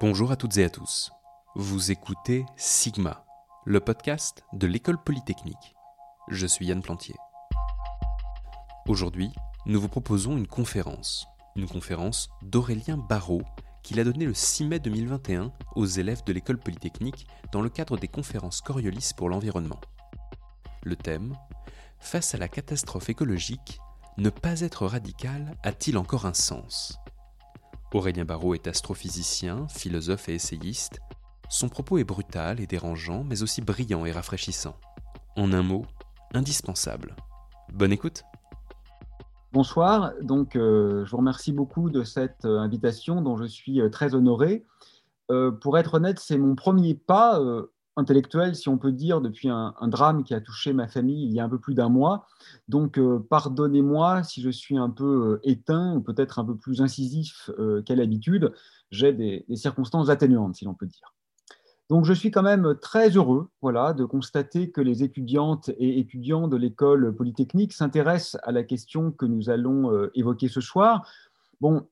Bonjour à toutes et à tous. Vous écoutez Sigma, le podcast de l'école polytechnique. Je suis Yann Plantier. Aujourd'hui, nous vous proposons une conférence, une conférence d'Aurélien Barrault qu'il a donnée le 6 mai 2021 aux élèves de l'école polytechnique dans le cadre des conférences Coriolis pour l'environnement. Le thème Face à la catastrophe écologique, ne pas être radical a-t-il encore un sens? Aurélien Barrault est astrophysicien, philosophe et essayiste. Son propos est brutal et dérangeant, mais aussi brillant et rafraîchissant. En un mot, indispensable. Bonne écoute Bonsoir, donc euh, je vous remercie beaucoup de cette euh, invitation dont je suis euh, très honoré. pour être honnête, c'est mon premier pas intellectuel, si on peut dire, depuis un, drame qui a touché ma famille il y a un peu plus d'un mois. Donc, euh, pardonnez-moi si je suis un peu euh, éteint ou peut-être un peu plus incisif euh, qu'à l'habitude. J'ai des, circonstances atténuantes, si l'on peut dire. Donc, je suis quand même très heureux voilà, de constater que les étudiantes et étudiants de l'école polytechnique s'intéressent à la question que nous allons évoquer ce soir. Bon,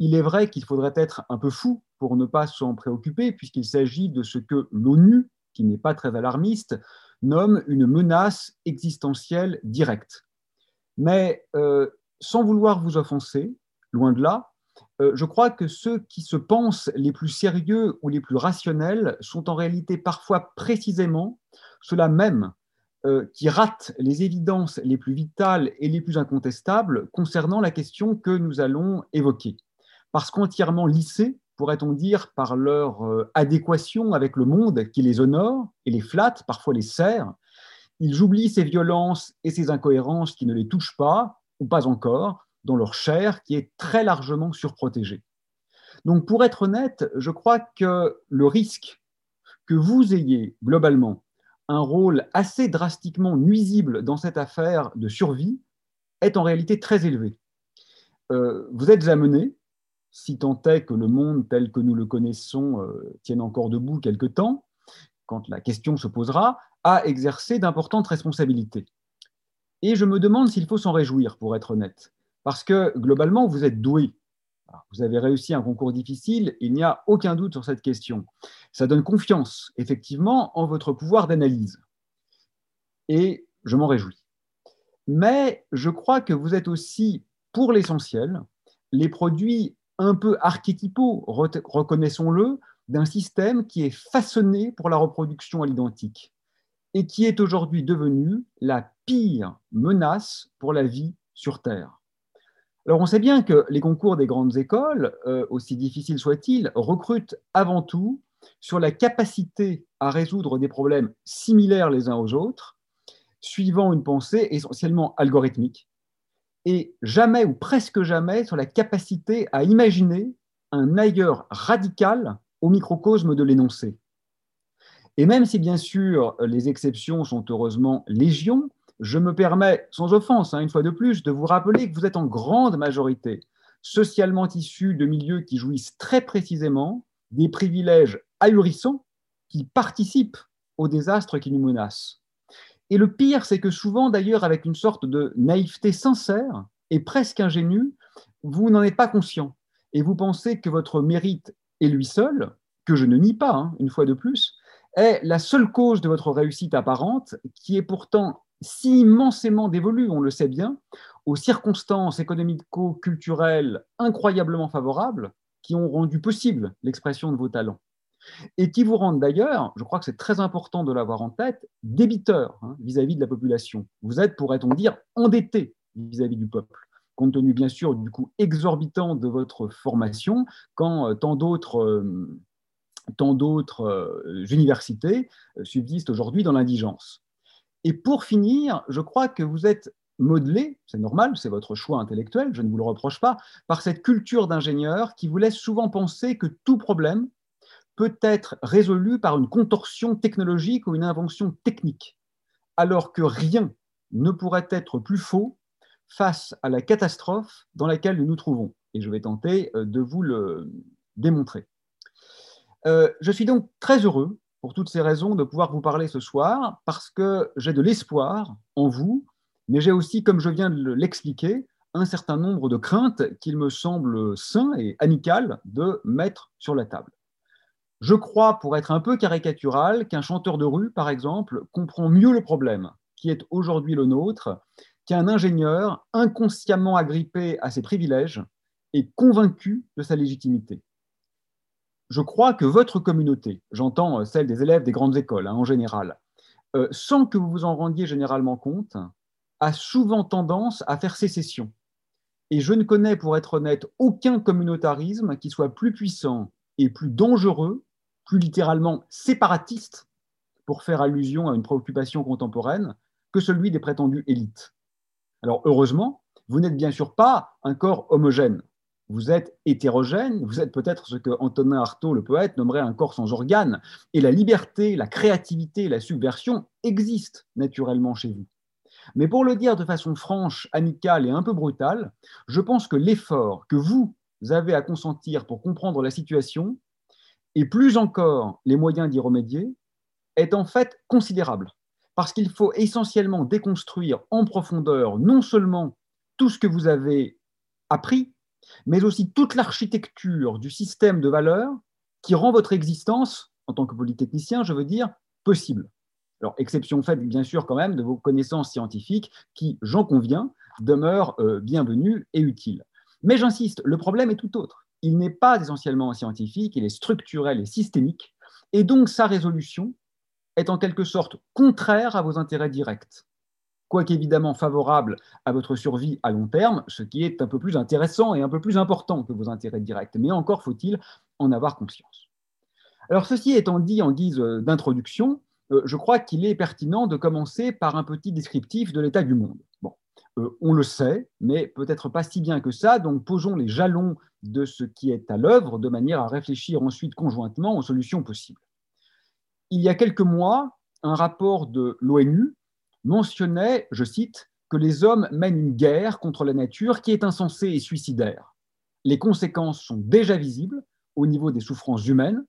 il est vrai qu'il faudrait être un peu fou pour ne pas s'en préoccuper, puisqu'il s'agit de ce que l'ONU qui n'est pas très alarmiste, nomme une menace existentielle directe. Mais euh, sans vouloir vous offenser, loin de là, euh, je crois que ceux qui se pensent les plus sérieux ou les plus rationnels sont en réalité parfois précisément ceux-là même euh, qui ratent les évidences les plus vitales et les plus incontestables concernant la question que nous allons évoquer. Parce qu'entièrement lissés, pourrait-on dire, par leur euh, adéquation avec le monde qui les honore et les flatte, parfois les sert. Ils oublient ces violences et ces incohérences qui ne les touchent pas, ou pas encore, dans leur chair qui est très largement surprotégée. Donc pour être honnête, je crois que le risque que vous ayez globalement un rôle assez drastiquement nuisible dans cette affaire de survie est en réalité très élevé. Euh, vous êtes amené, si tant est que le monde tel que nous le connaissons euh, tienne encore debout quelque temps, quand la question se posera, à exercer d'importantes responsabilités. Et je me demande s'il faut s'en réjouir, pour être honnête, parce que globalement, vous êtes doué. Vous avez réussi un concours difficile, il n'y a aucun doute sur cette question. Ça donne confiance, effectivement, en votre pouvoir d'analyse. Et je m'en réjouis. Mais je crois que vous êtes aussi, pour l'essentiel, les produits un peu archétypaux, reconnaissons-le, d'un système qui est façonné pour la reproduction à l'identique et qui est aujourd'hui devenu la pire menace pour la vie sur Terre. Alors on sait bien que les concours des grandes écoles, euh, aussi difficiles soient-ils, recrutent avant tout sur la capacité à résoudre des problèmes similaires les uns aux autres, suivant une pensée essentiellement algorithmique, et jamais ou presque jamais sur la capacité à imaginer un ailleurs radical au microcosme de l'énoncé. Et même si bien sûr les exceptions sont heureusement légion, je me permets, sans offense, hein, une fois de plus, de vous rappeler que vous êtes en grande majorité socialement issus de milieux qui jouissent très précisément des privilèges ahurissants qui participent au désastre qui nous menace. Et le pire, c'est que souvent, d'ailleurs, avec une sorte de naïveté sincère et presque ingénue, vous n'en êtes pas conscient. Et vous pensez que votre mérite est lui seul, que je ne nie pas, hein, une fois de plus, est la seule cause de votre réussite apparente, qui est pourtant si immensément dévolue, on le sait bien, aux circonstances économico-culturelles incroyablement favorables qui ont rendu possible l'expression de vos talents et qui vous rendent d'ailleurs, je crois que c'est très important de l'avoir en tête, débiteurs hein, vis-à-vis de la population. Vous êtes, pourrait-on dire, endettés vis-à-vis du peuple, compte tenu bien sûr du coût exorbitant de votre formation, quand euh, tant d'autres euh, tant d'autres euh, universités subsistent aujourd'hui dans l'indigence. Et pour finir, je crois que vous êtes modelé, c'est normal, c'est votre choix intellectuel, je ne vous le reproche pas, par cette culture d'ingénieur qui vous laisse souvent penser que tout problème peut être résolu par une contorsion technologique ou une invention technique, alors que rien ne pourrait être plus faux face à la catastrophe dans laquelle nous nous trouvons. Et je vais tenter euh, de vous le démontrer. Euh, je suis donc très heureux, pour toutes ces raisons, de pouvoir vous parler ce soir, parce que j'ai de l'espoir en vous, mais j'ai aussi, comme je viens de l'expliquer, un certain nombre de craintes qu'il me semble sain et amical de mettre sur la table. Je crois, pour être un peu caricatural, qu'un chanteur de rue, par exemple, comprend mieux le problème qui est aujourd'hui le nôtre qu'un ingénieur inconsciemment agrippé à ses privilèges et convaincu de sa légitimité. Je crois que votre communauté, j'entends celle des élèves des grandes écoles hein, en général, euh, sans que vous vous en rendiez généralement compte, a souvent tendance à faire sécession. Et je ne connais, pour être honnête, aucun communautarisme qui soit plus puissant et plus dangereux, plus littéralement séparatiste, pour faire allusion à une préoccupation contemporaine, que celui des prétendues élites. Alors heureusement, vous n'êtes bien sûr pas un corps homogène. Vous êtes hétérogène, vous êtes peut-être ce que Antonin Artaud, le poète, nommerait un corps sans organes, et la liberté, la créativité, la subversion existent naturellement chez vous. Mais pour le dire de façon franche, amicale et un peu brutale, je pense que l'effort que vous avez à consentir pour comprendre la situation, et plus encore les moyens d'y remédier, est en fait considérable parce qu'il faut essentiellement déconstruire en profondeur non seulement tout ce que vous avez appris, mais aussi toute l'architecture du système de valeurs qui rend votre existence, en tant que polytechnicien, je veux dire, possible. Alors, exception faite, bien sûr, quand même, de vos connaissances scientifiques qui, j'en conviens, demeurent euh, bienvenues et utiles. Mais j'insiste, le problème est tout autre. Il n'est pas essentiellement scientifique, il est structurel et systémique, et donc sa résolution est en quelque sorte contraire à vos intérêts directs, quoique évidemment favorable à votre survie à long terme, ce qui est un peu plus intéressant et un peu plus important que vos intérêts directs. Mais encore faut-il en avoir conscience. Alors ceci étant dit en guise d'introduction, euh, je crois qu'il est pertinent de commencer par un petit descriptif de l'état du monde. Bon, euh, on le sait, mais peut-être pas si bien que ça, donc posons les jalons de ce qui est à l'œuvre de manière à réfléchir ensuite conjointement aux solutions possibles il y a quelques mois, un rapport de l'ONU mentionnait, je cite, que les hommes mènent une guerre contre la nature qui est insensée et suicidaire. Les conséquences sont déjà visibles au niveau des souffrances humaines,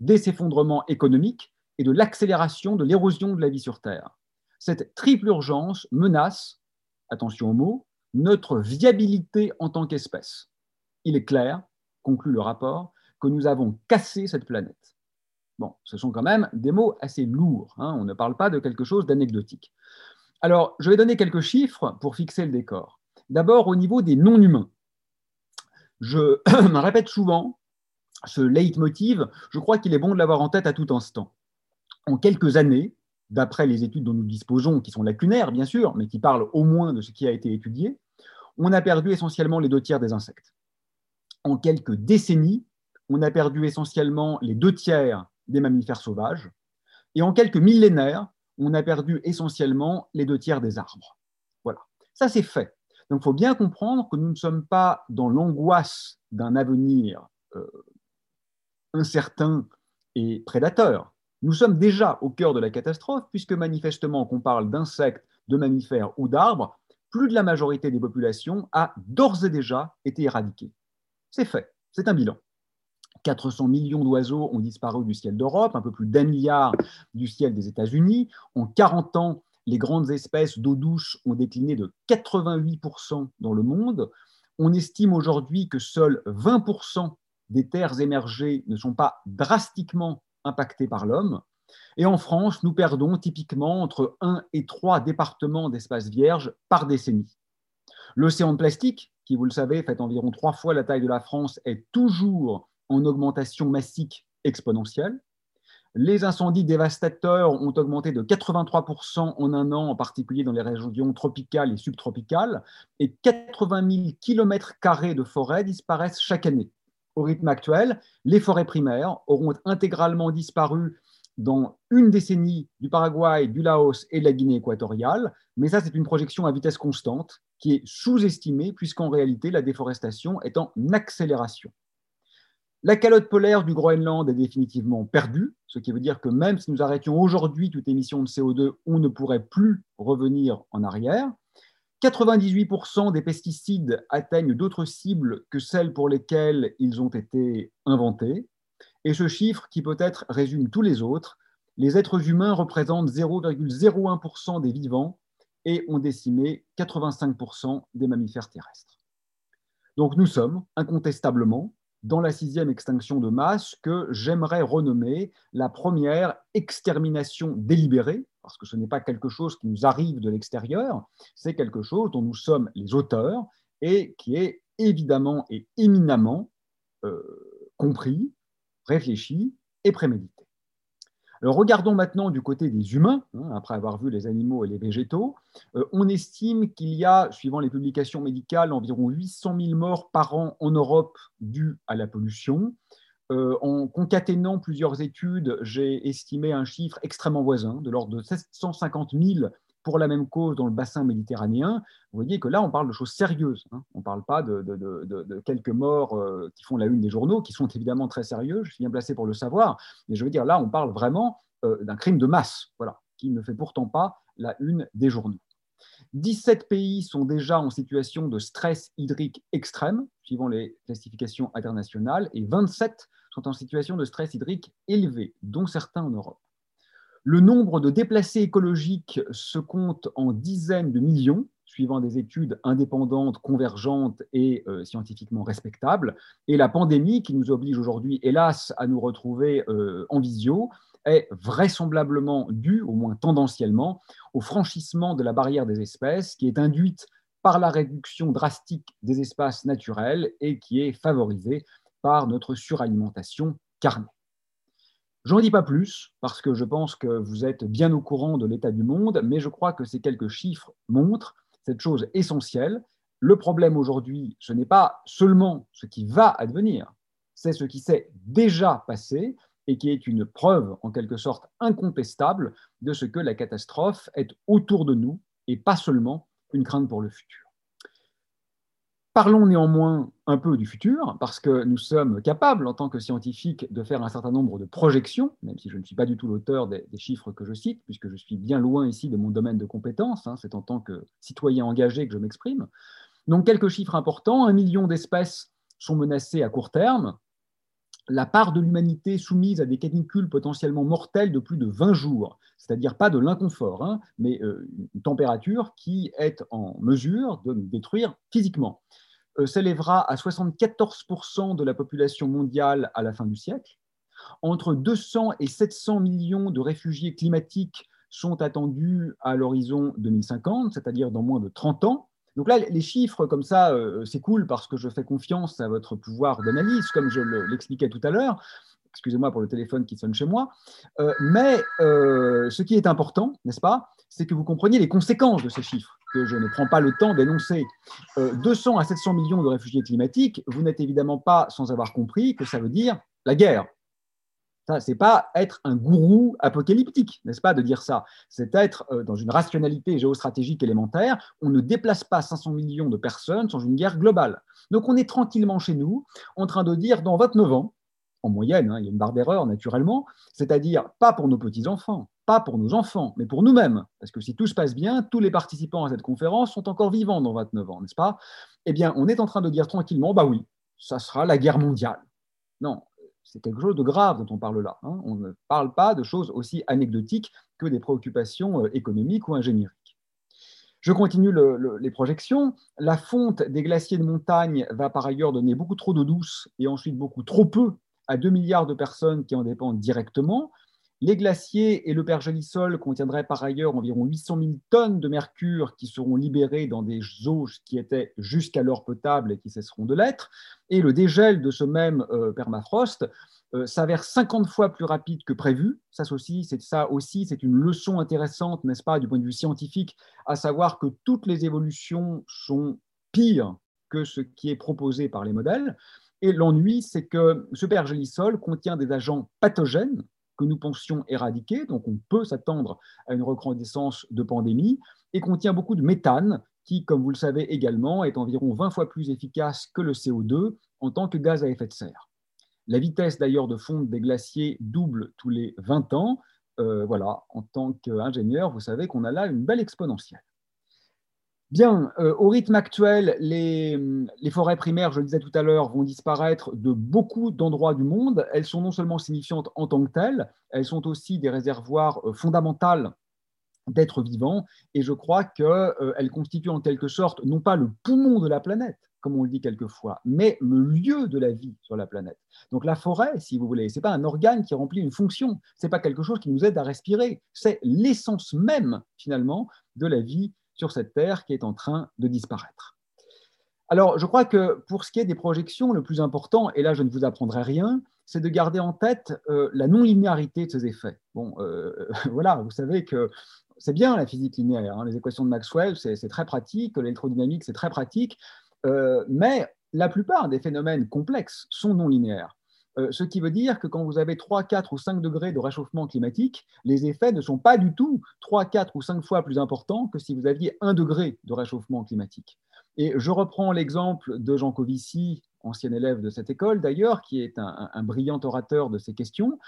des effondrements économiques et de l'accélération de l'érosion de la vie sur Terre. Cette triple urgence menace, attention aux mots, notre viabilité en tant qu'espèce. Il est clair, conclut le rapport, que nous avons cassé cette planète. Bon, ce sont quand même des mots assez lourds. Hein. on ne parle pas de quelque chose d'anecdotique. Alors, je vais donner quelques chiffres pour fixer le décor. D'abord, au niveau des non-humains. Je me répète souvent ce leitmotiv, je crois qu'il est bon de l'avoir en tête à tout instant. En quelques années, d'après les études dont nous disposons, qui sont lacunaires bien sûr, mais qui parlent au moins de ce qui a été étudié, on a perdu essentiellement les deux tiers des insectes. En quelques décennies, on a perdu essentiellement les deux tiers des mammifères sauvages. Et en quelques millénaires, on a perdu essentiellement les deux tiers des arbres. Voilà, ça c'est fait. Donc il faut bien comprendre que nous ne sommes pas dans l'angoisse d'un avenir euh, incertain et prédateur. Nous sommes déjà au cœur de la catastrophe, puisque manifestement qu'on parle d'insectes, de mammifères ou d'arbres, plus de la majorité des populations a d'ores et déjà été éradiquée. C'est fait, c'est un bilan. 400 millions d'oiseaux ont disparu du ciel d'Europe, un peu plus d'un milliard du ciel des États-Unis. En 40 ans, les grandes espèces d'eau douce ont décliné de 88% dans le monde. On estime aujourd'hui que seuls 20% des terres émergées ne sont pas drastiquement impactées par l'homme. Et en France, nous perdons typiquement entre 1 et 3 départements d'espaces vierges par décennie. L'océan de plastique, qui, vous le savez, fait environ trois fois la taille de la France, est toujours en augmentation massique exponentielle. Les incendies dévastateurs ont augmenté de 83% en un an, en particulier dans les régions tropicales et subtropicales, et 80 000 km de forêts disparaissent chaque année. Au rythme actuel, les forêts primaires auront intégralement disparu dans une décennie du Paraguay, du Laos et de la Guinée équatoriale, mais ça c'est une projection à vitesse constante qui est sous-estimée puisqu'en réalité la déforestation est en accélération. La calotte polaire du Groenland est définitivement perdue, ce qui veut dire que même si nous arrêtions aujourd'hui toute émission de CO2, on ne pourrait plus revenir en arrière. 98% des pesticides atteignent d'autres cibles que celles pour lesquelles ils ont été inventés. Et ce chiffre, qui peut-être résume tous les autres, les êtres humains représentent 0,01% des vivants et ont décimé 85% des mammifères terrestres. Donc nous sommes incontestablement dans la sixième extinction de masse que j'aimerais renommer la première extermination délibérée, parce que ce n'est pas quelque chose qui nous arrive de l'extérieur, c'est quelque chose dont nous sommes les auteurs et qui est évidemment et éminemment euh, compris, réfléchi et prémédité. Regardons maintenant du côté des humains, hein, après avoir vu les animaux et les végétaux. Euh, on estime qu'il y a, suivant les publications médicales, environ 800 000 morts par an en Europe dues à la pollution. Euh, en concaténant plusieurs études, j'ai estimé un chiffre extrêmement voisin, de l'ordre de 750 000 pour la même cause dans le bassin méditerranéen, vous voyez que là, on parle de choses sérieuses. Hein. On ne parle pas de, quelques morts euh, qui font la une des journaux, qui sont évidemment très sérieux, je suis bien placé pour le savoir, mais je veux dire, là, on parle vraiment euh, d'un crime de masse, voilà, qui ne fait pourtant pas la une des journaux. 17 pays sont déjà en situation de stress hydrique extrême, suivant les classifications internationales, et 27 sont en situation de stress hydrique élevé, dont certains en Europe. Le nombre de déplacés écologiques se compte en dizaines de millions, suivant des études indépendantes, convergentes et euh, scientifiquement respectables. Et la pandémie, qui nous oblige aujourd'hui, hélas, à nous retrouver euh, en visio, est vraisemblablement due, au moins tendanciellement, au franchissement de la barrière des espèces, qui est induite par la réduction drastique des espaces naturels et qui est favorisée par notre suralimentation carnée. J'en dis pas plus parce que je pense que vous êtes bien au courant de l'état du monde, mais je crois que ces quelques chiffres montrent cette chose essentielle. Le problème aujourd'hui, ce n'est pas seulement ce qui va advenir, c'est ce qui s'est déjà passé et qui est une preuve en quelque sorte incontestable de ce que la catastrophe est autour de nous et pas seulement une crainte pour le futur. Parlons néanmoins un peu du futur, parce que nous sommes capables, en tant que scientifiques, de faire un certain nombre de projections, même si je ne suis pas du tout l'auteur des, chiffres que je cite, puisque je suis bien loin ici de mon domaine de compétences, hein, c'est en tant que citoyen engagé que je m'exprime. Donc quelques chiffres importants, un million d'espèces sont menacées à court terme, la part de l'humanité soumise à des canicules potentiellement mortelles de plus de 20 jours, c'est-à-dire pas de l'inconfort, hein, mais euh, une température qui est en mesure de nous détruire physiquement. Euh, s'élèvera à 74% de la population mondiale à la fin du siècle. Entre 200 et 700 millions de réfugiés climatiques sont attendus à l'horizon 2050, c'est-à-dire dans moins de 30 ans. Donc là, les chiffres comme ça, euh, c'est cool parce que je fais confiance à votre pouvoir d'analyse, comme je l'expliquais tout à l'heure. Excusez-moi pour le téléphone qui sonne chez moi. Euh, mais ce qui est important, n'est-ce pas, c'est que vous compreniez les conséquences de ces chiffres que je ne prends pas le temps d'énoncer. 200 euh, à 700 millions de réfugiés climatiques, vous n'êtes évidemment pas sans avoir compris que ça veut dire la guerre. Ça, c'est pas être un gourou apocalyptique, n'est-ce pas, de dire ça? C'est être euh, dans une rationalité géostratégique élémentaire. On ne déplace pas 500 millions de personnes sans une guerre globale. Donc on est tranquillement chez nous, en train de dire dans 29 ans, en moyenne, hein, il y a une barre d'erreur naturellement, c'est-à-dire pas pour nos petits-enfants, pas pour nos enfants, mais pour nous-mêmes. Parce que si tout se passe bien, tous les participants à cette conférence sont encore vivants dans 29 ans, n'est-ce pas? Eh bien, on est en train de dire tranquillement, bah oui, ça sera la guerre mondiale. Non, c'est quelque chose de grave dont on parle là. Hein. On ne parle pas de choses aussi anecdotiques que des préoccupations euh, économiques ou ingénieriques. Je continue les projections. La fonte des glaciers de montagne va par ailleurs donner beaucoup trop d'eau douce et ensuite beaucoup trop peu à 2 milliards de personnes qui en dépendent directement. Les glaciers et le pergélisol contiendraient par ailleurs environ 800 000 tonnes de mercure qui seront libérées dans des eaux qui étaient jusqu'alors potables et qui cesseront de l'être. Et le dégel de ce même euh, permafrost euh, s'avère 50 fois plus rapide que prévu. Ça aussi, c'est ça aussi, c'est une leçon intéressante, n'est-ce pas, du point de vue scientifique, à savoir que toutes les évolutions sont pires que ce qui est proposé par les modèles. Et l'ennui, c'est que ce pergélisol contient des agents pathogènes que nous pensions éradiquer, donc on peut s'attendre à une recrudescence de pandémie, et contient beaucoup de méthane, qui, comme vous le savez également, est environ 20 fois plus efficace que le CO2 en tant que gaz à effet de serre. La vitesse d'ailleurs de fonte des glaciers double tous les 20 ans. Euh, voilà, en tant qu'ingénieur, vous savez qu'on a là une belle exponentielle. Bien, euh, au rythme actuel, les, forêts primaires, je le disais tout à l'heure, vont disparaître de beaucoup d'endroits du monde. Elles sont non seulement signifiantes en tant que telles, elles sont aussi des réservoirs euh, fondamentaux d'êtres vivants. Et je crois qu'elles euh, constituent en quelque sorte non pas le poumon de la planète, comme on le dit quelquefois, mais le lieu de la vie sur la planète. Donc la forêt, si vous voulez, ce n'est pas un organe qui remplit une fonction, ce n'est pas quelque chose qui nous aide à respirer, c'est l'essence même, finalement, de la vie sur cette Terre qui est en train de disparaître. Alors, je crois que pour ce qui est des projections, le plus important, et là je ne vous apprendrai rien, c'est de garder en tête euh, la non-linéarité de ces effets. Bon, euh, voilà, vous savez que c'est bien la physique linéaire, hein, les équations de Maxwell, c'est très pratique, l'électrodynamique, c'est très pratique, euh, mais la plupart des phénomènes complexes sont non linéaires. Euh, ce qui veut dire que quand vous avez 3, 4 ou 5 degrés de réchauffement climatique, les effets ne sont pas du tout 3, 4 ou 5 fois plus importants que si vous aviez 1 degré de réchauffement climatique. Et je reprends l'exemple de Jean Covici, ancien élève de cette école d'ailleurs, qui est un, brillant orateur de ces questions.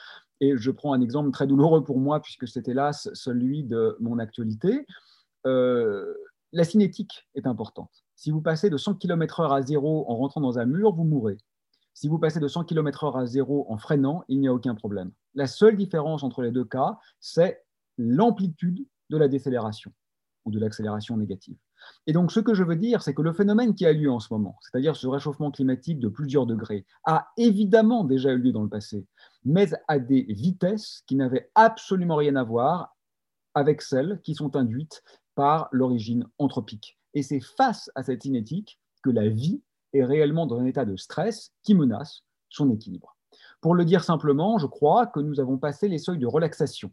Et je prends un exemple très douloureux pour moi, puisque c'est hélas celui de mon actualité. Euh, la cinétique est importante. Si vous passez de 100 km/h à zéro en rentrant dans un mur, vous mourrez. Si vous passez de 100 km/h à zéro en freinant, il n'y a aucun problème. La seule différence entre les deux cas, c'est l'amplitude de la décélération ou de l'accélération négative. Et donc, ce que je veux dire, c'est que le phénomène qui a lieu en ce moment, c'est-à-dire ce réchauffement climatique de plusieurs degrés, a évidemment déjà eu lieu dans le passé, mais à des vitesses qui n'avaient absolument rien à voir avec celles qui sont induites par l'origine anthropique. Et c'est face à cette cinétique que la vie est réellement dans un état de stress qui menace son équilibre. Pour le dire simplement, je crois que nous avons passé les seuils de relaxation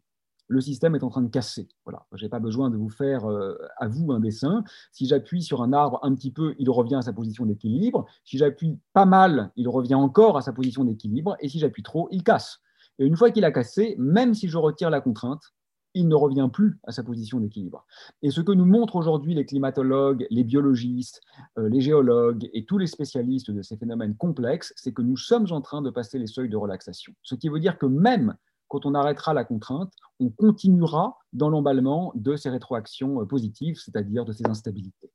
le système est en train de casser. Je n'ai pas besoin de vous faire euh, à vous un dessin. Si j'appuie sur un arbre un petit peu, il revient à sa position d'équilibre. Si j'appuie pas mal, il revient encore à sa position d'équilibre. Et si j'appuie trop, il casse. Et une fois qu'il a cassé, même si je retire la contrainte, il ne revient plus à sa position d'équilibre. Et ce que nous montrent aujourd'hui les climatologues, les biologistes, euh, les géologues et tous les spécialistes de ces phénomènes complexes, c'est que nous sommes en train de passer les seuils de relaxation. Ce qui veut dire que même quand on arrêtera la contrainte, on continuera dans l'emballement de ces rétroactions euh, positives, c'est-à-dire de ces instabilités.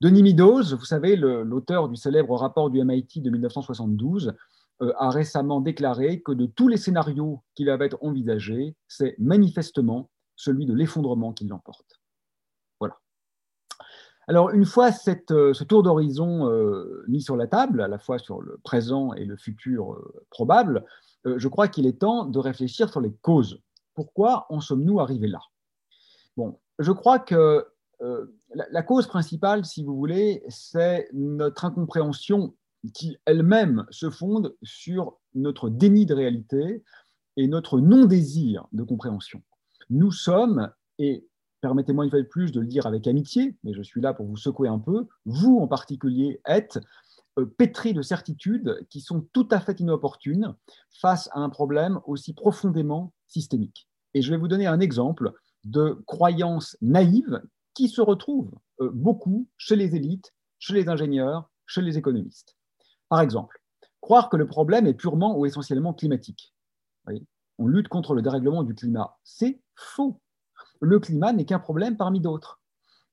Denis Meadows, vous savez, l'auteur du célèbre rapport du MIT de 1972, euh, a récemment déclaré que de tous les scénarios qu'il avait envisagés, c'est manifestement celui de l'effondrement qui l'emporte. Voilà. Alors, une fois euh, ce tour d'horizon mis sur la table, à la fois sur le présent et le futur probable, euh, je crois qu'il est temps de réfléchir sur les causes. Pourquoi en sommes-nous arrivés là? Bon, je crois que euh, la, cause principale, si vous voulez, c'est notre incompréhension qui elle-même se fonde sur notre déni de réalité et notre non-désir de compréhension. Nous sommes, et permettez-moi une fois de plus de le dire avec amitié, mais je suis là pour vous secouer un peu, vous en particulier êtes euh, pétris de certitudes qui sont tout à fait inopportunes face à un problème aussi profondément systémique. Et je vais vous donner un exemple de croyances naïves qui se retrouvent euh, beaucoup chez les élites, chez les ingénieurs, chez les économistes. Par exemple, croire que le problème est purement ou essentiellement climatique. On lutte contre le dérèglement du climat. C'est faux. Le climat n'est qu'un problème parmi d'autres.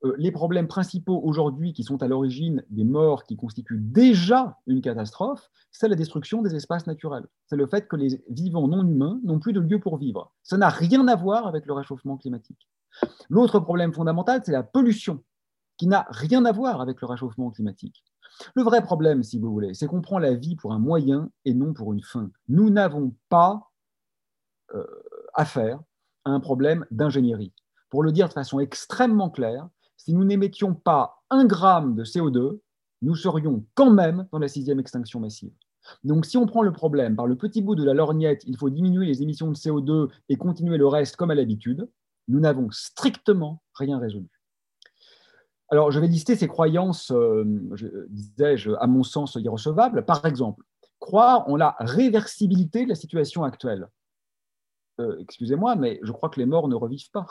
Euh, les problèmes principaux aujourd'hui qui sont à l'origine des morts qui constituent déjà une catastrophe, c'est la destruction des espaces naturels. C'est le fait que les vivants non humains n'ont plus de lieu pour vivre. Ça n'a rien à voir avec le réchauffement climatique. L'autre problème fondamental, c'est la pollution, qui n'a rien à voir avec le réchauffement climatique. Le vrai problème, si vous voulez, c'est qu'on prend la vie pour un moyen et non pour une fin. Nous n'avons pas euh, affaire à un problème d'ingénierie. Pour le dire de façon extrêmement claire, si nous n'émettions pas un gramme de CO2, nous serions quand même dans la sixième extinction massive. Donc si on prend le problème par le petit bout de la lorgnette, il faut diminuer les émissions de CO2 et continuer le reste comme à l'habitude, nous n'avons strictement rien résolu. Alors je vais lister ces croyances, euh, disais-je, à mon sens irrecevables. Par exemple, croire en la réversibilité de la situation actuelle. Euh, excusez-moi, mais je crois que les morts ne revivent pas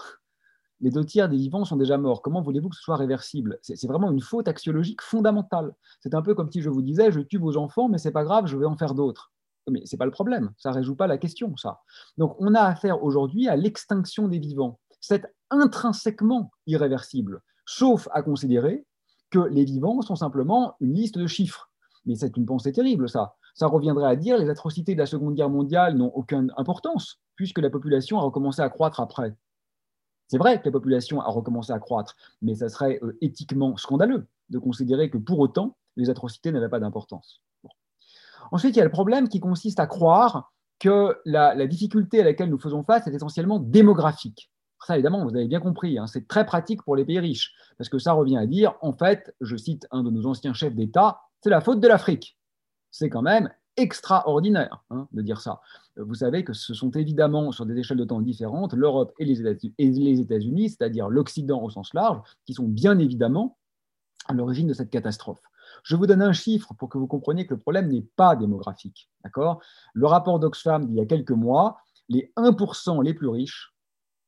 les deux tiers des vivants sont déjà morts. Comment voulez-vous que ce soit réversible? C'est vraiment une faute axiologique fondamentale. C'est un peu comme si je vous disais, je tue vos enfants, mais c'est pas grave, je vais en faire d'autres. Mais c'est pas le problème, ça ne résout pas la question, ça. Donc on a affaire aujourd'hui à l'extinction des vivants. C'est intrinsèquement irréversible, sauf à considérer que les vivants sont simplement une liste de chiffres. Mais c'est une pensée terrible, ça. Ça reviendrait à dire les atrocités de la Seconde Guerre mondiale n'ont aucune importance, puisque la population a recommencé à croître après. C'est vrai que la population a recommencé à croître, mais ça serait euh, éthiquement scandaleux de considérer que pour autant, les atrocités n'avaient pas d'importance. Ensuite, il y a le problème qui consiste à croire que la, difficulté à laquelle nous faisons face est essentiellement démographique. Ça, évidemment, vous avez bien compris, hein, c'est très pratique pour les pays riches, parce que ça revient à dire, en fait, je cite un de nos anciens chefs d'État, c'est la faute de l'Afrique. C'est quand même extraordinaire hein, de dire ça. Vous savez que ce sont évidemment, sur des échelles de temps différentes, l'Europe et les États-Unis, c'est-à-dire l'Occident au sens large, qui sont bien évidemment à l'origine de cette catastrophe. Je vous donne un chiffre pour que vous compreniez que le problème n'est pas démographique. Le rapport d'Oxfam d'il y a quelques mois, les 1% les plus riches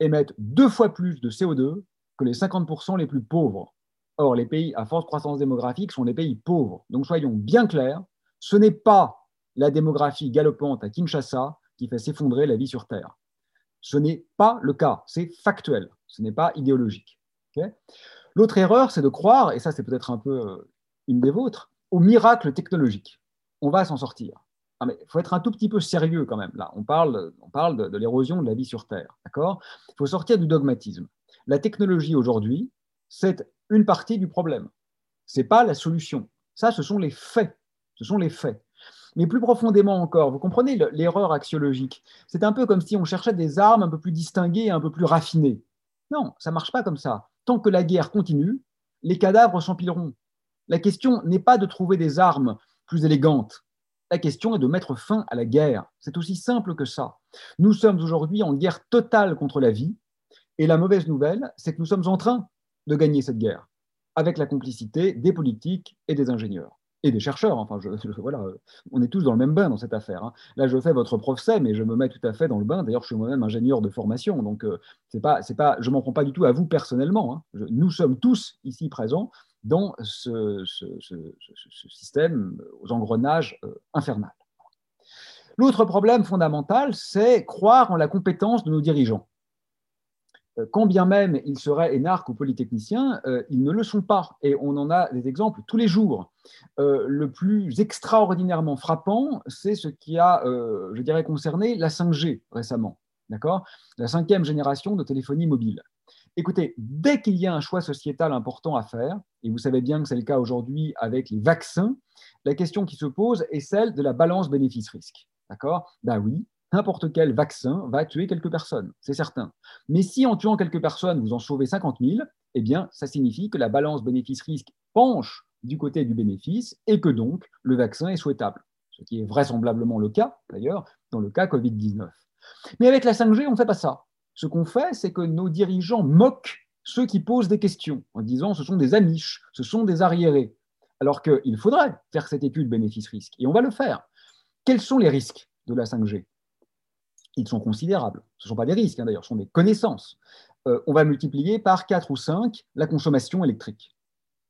émettent deux fois plus de CO2 que les 50% les plus pauvres. Or, les pays à forte croissance démographique sont des pays pauvres. Donc, soyons bien clairs, ce n'est pas la démographie galopante à Kinshasa qui fait s'effondrer la vie sur Terre. Ce n'est pas le cas, c'est factuel, ce n'est pas idéologique. L'autre erreur, c'est de croire, et ça c'est peut-être un peu euh, une des vôtres, au miracle technologique. On va s'en sortir. Ah, il faut être un tout petit peu sérieux quand même. Là, on parle, on parle de, de l'érosion de la vie sur Terre. D'accord? Il faut sortir du dogmatisme. La technologie aujourd'hui, c'est une partie du problème. Ce n'est pas la solution. Ça, ce sont les faits. Ce sont les faits. Mais plus profondément encore, vous comprenez l'erreur axiologique? C'est un peu comme si on cherchait des armes un peu plus distinguées, un peu plus raffinées. Non, ça ne marche pas comme ça. Tant que la guerre continue, les cadavres s'empileront. La question n'est pas de trouver des armes plus élégantes. La question est de mettre fin à la guerre. C'est aussi simple que ça. Nous sommes aujourd'hui en guerre totale contre la vie. Et la mauvaise nouvelle, c'est que nous sommes en train de gagner cette guerre, avec la complicité des politiques et des ingénieurs et des chercheurs. Enfin, je, voilà, on est tous dans le même bain dans cette affaire. Hein. Là, je fais votre procès, mais je me mets tout à fait dans le bain. D'ailleurs, je suis moi-même ingénieur de formation, donc euh, c'est pas, c'est pas, je m'en prends pas du tout à vous personnellement. Hein. nous sommes tous ici présents dans ce, système aux engrenages euh, infernal. L'autre problème fondamental, c'est croire en la compétence de nos dirigeants. Euh, quand bien même ils seraient énarques ou polytechniciens, euh, ils ne le sont pas. Et on en a des exemples tous les jours. Euh, le plus extraordinairement frappant, c'est ce qui a, je dirais, concerné la 5G récemment. D'accord? La cinquième génération de téléphonie mobile. Écoutez, dès qu'il y a un choix sociétal important à faire, et vous savez bien que c'est le cas aujourd'hui avec les vaccins, la question qui se pose est celle de la balance bénéfice-risque. D'accord? Ben oui, n'importe quel vaccin va tuer quelques personnes, c'est certain. Mais si en tuant quelques personnes, vous en sauvez 50 000, eh bien, ça signifie que la balance bénéfice-risque penche du côté du bénéfice et que donc le vaccin est souhaitable. Ce qui est vraisemblablement le cas, d'ailleurs, dans le cas Covid-19. Mais avec la 5G, on ne fait pas ça. Ce qu'on fait, c'est que nos dirigeants moquent ceux qui posent des questions en disant ce sont des amiches, ce sont des arriérés. Alors qu'il faudrait faire cette étude bénéfice-risque. Et on va le faire. Quels sont les risques de la 5G ils sont considérables. Ce ne sont pas des risques, hein, d'ailleurs, ce sont des connaissances. Euh, on va multiplier par 4 ou 5 la consommation électrique.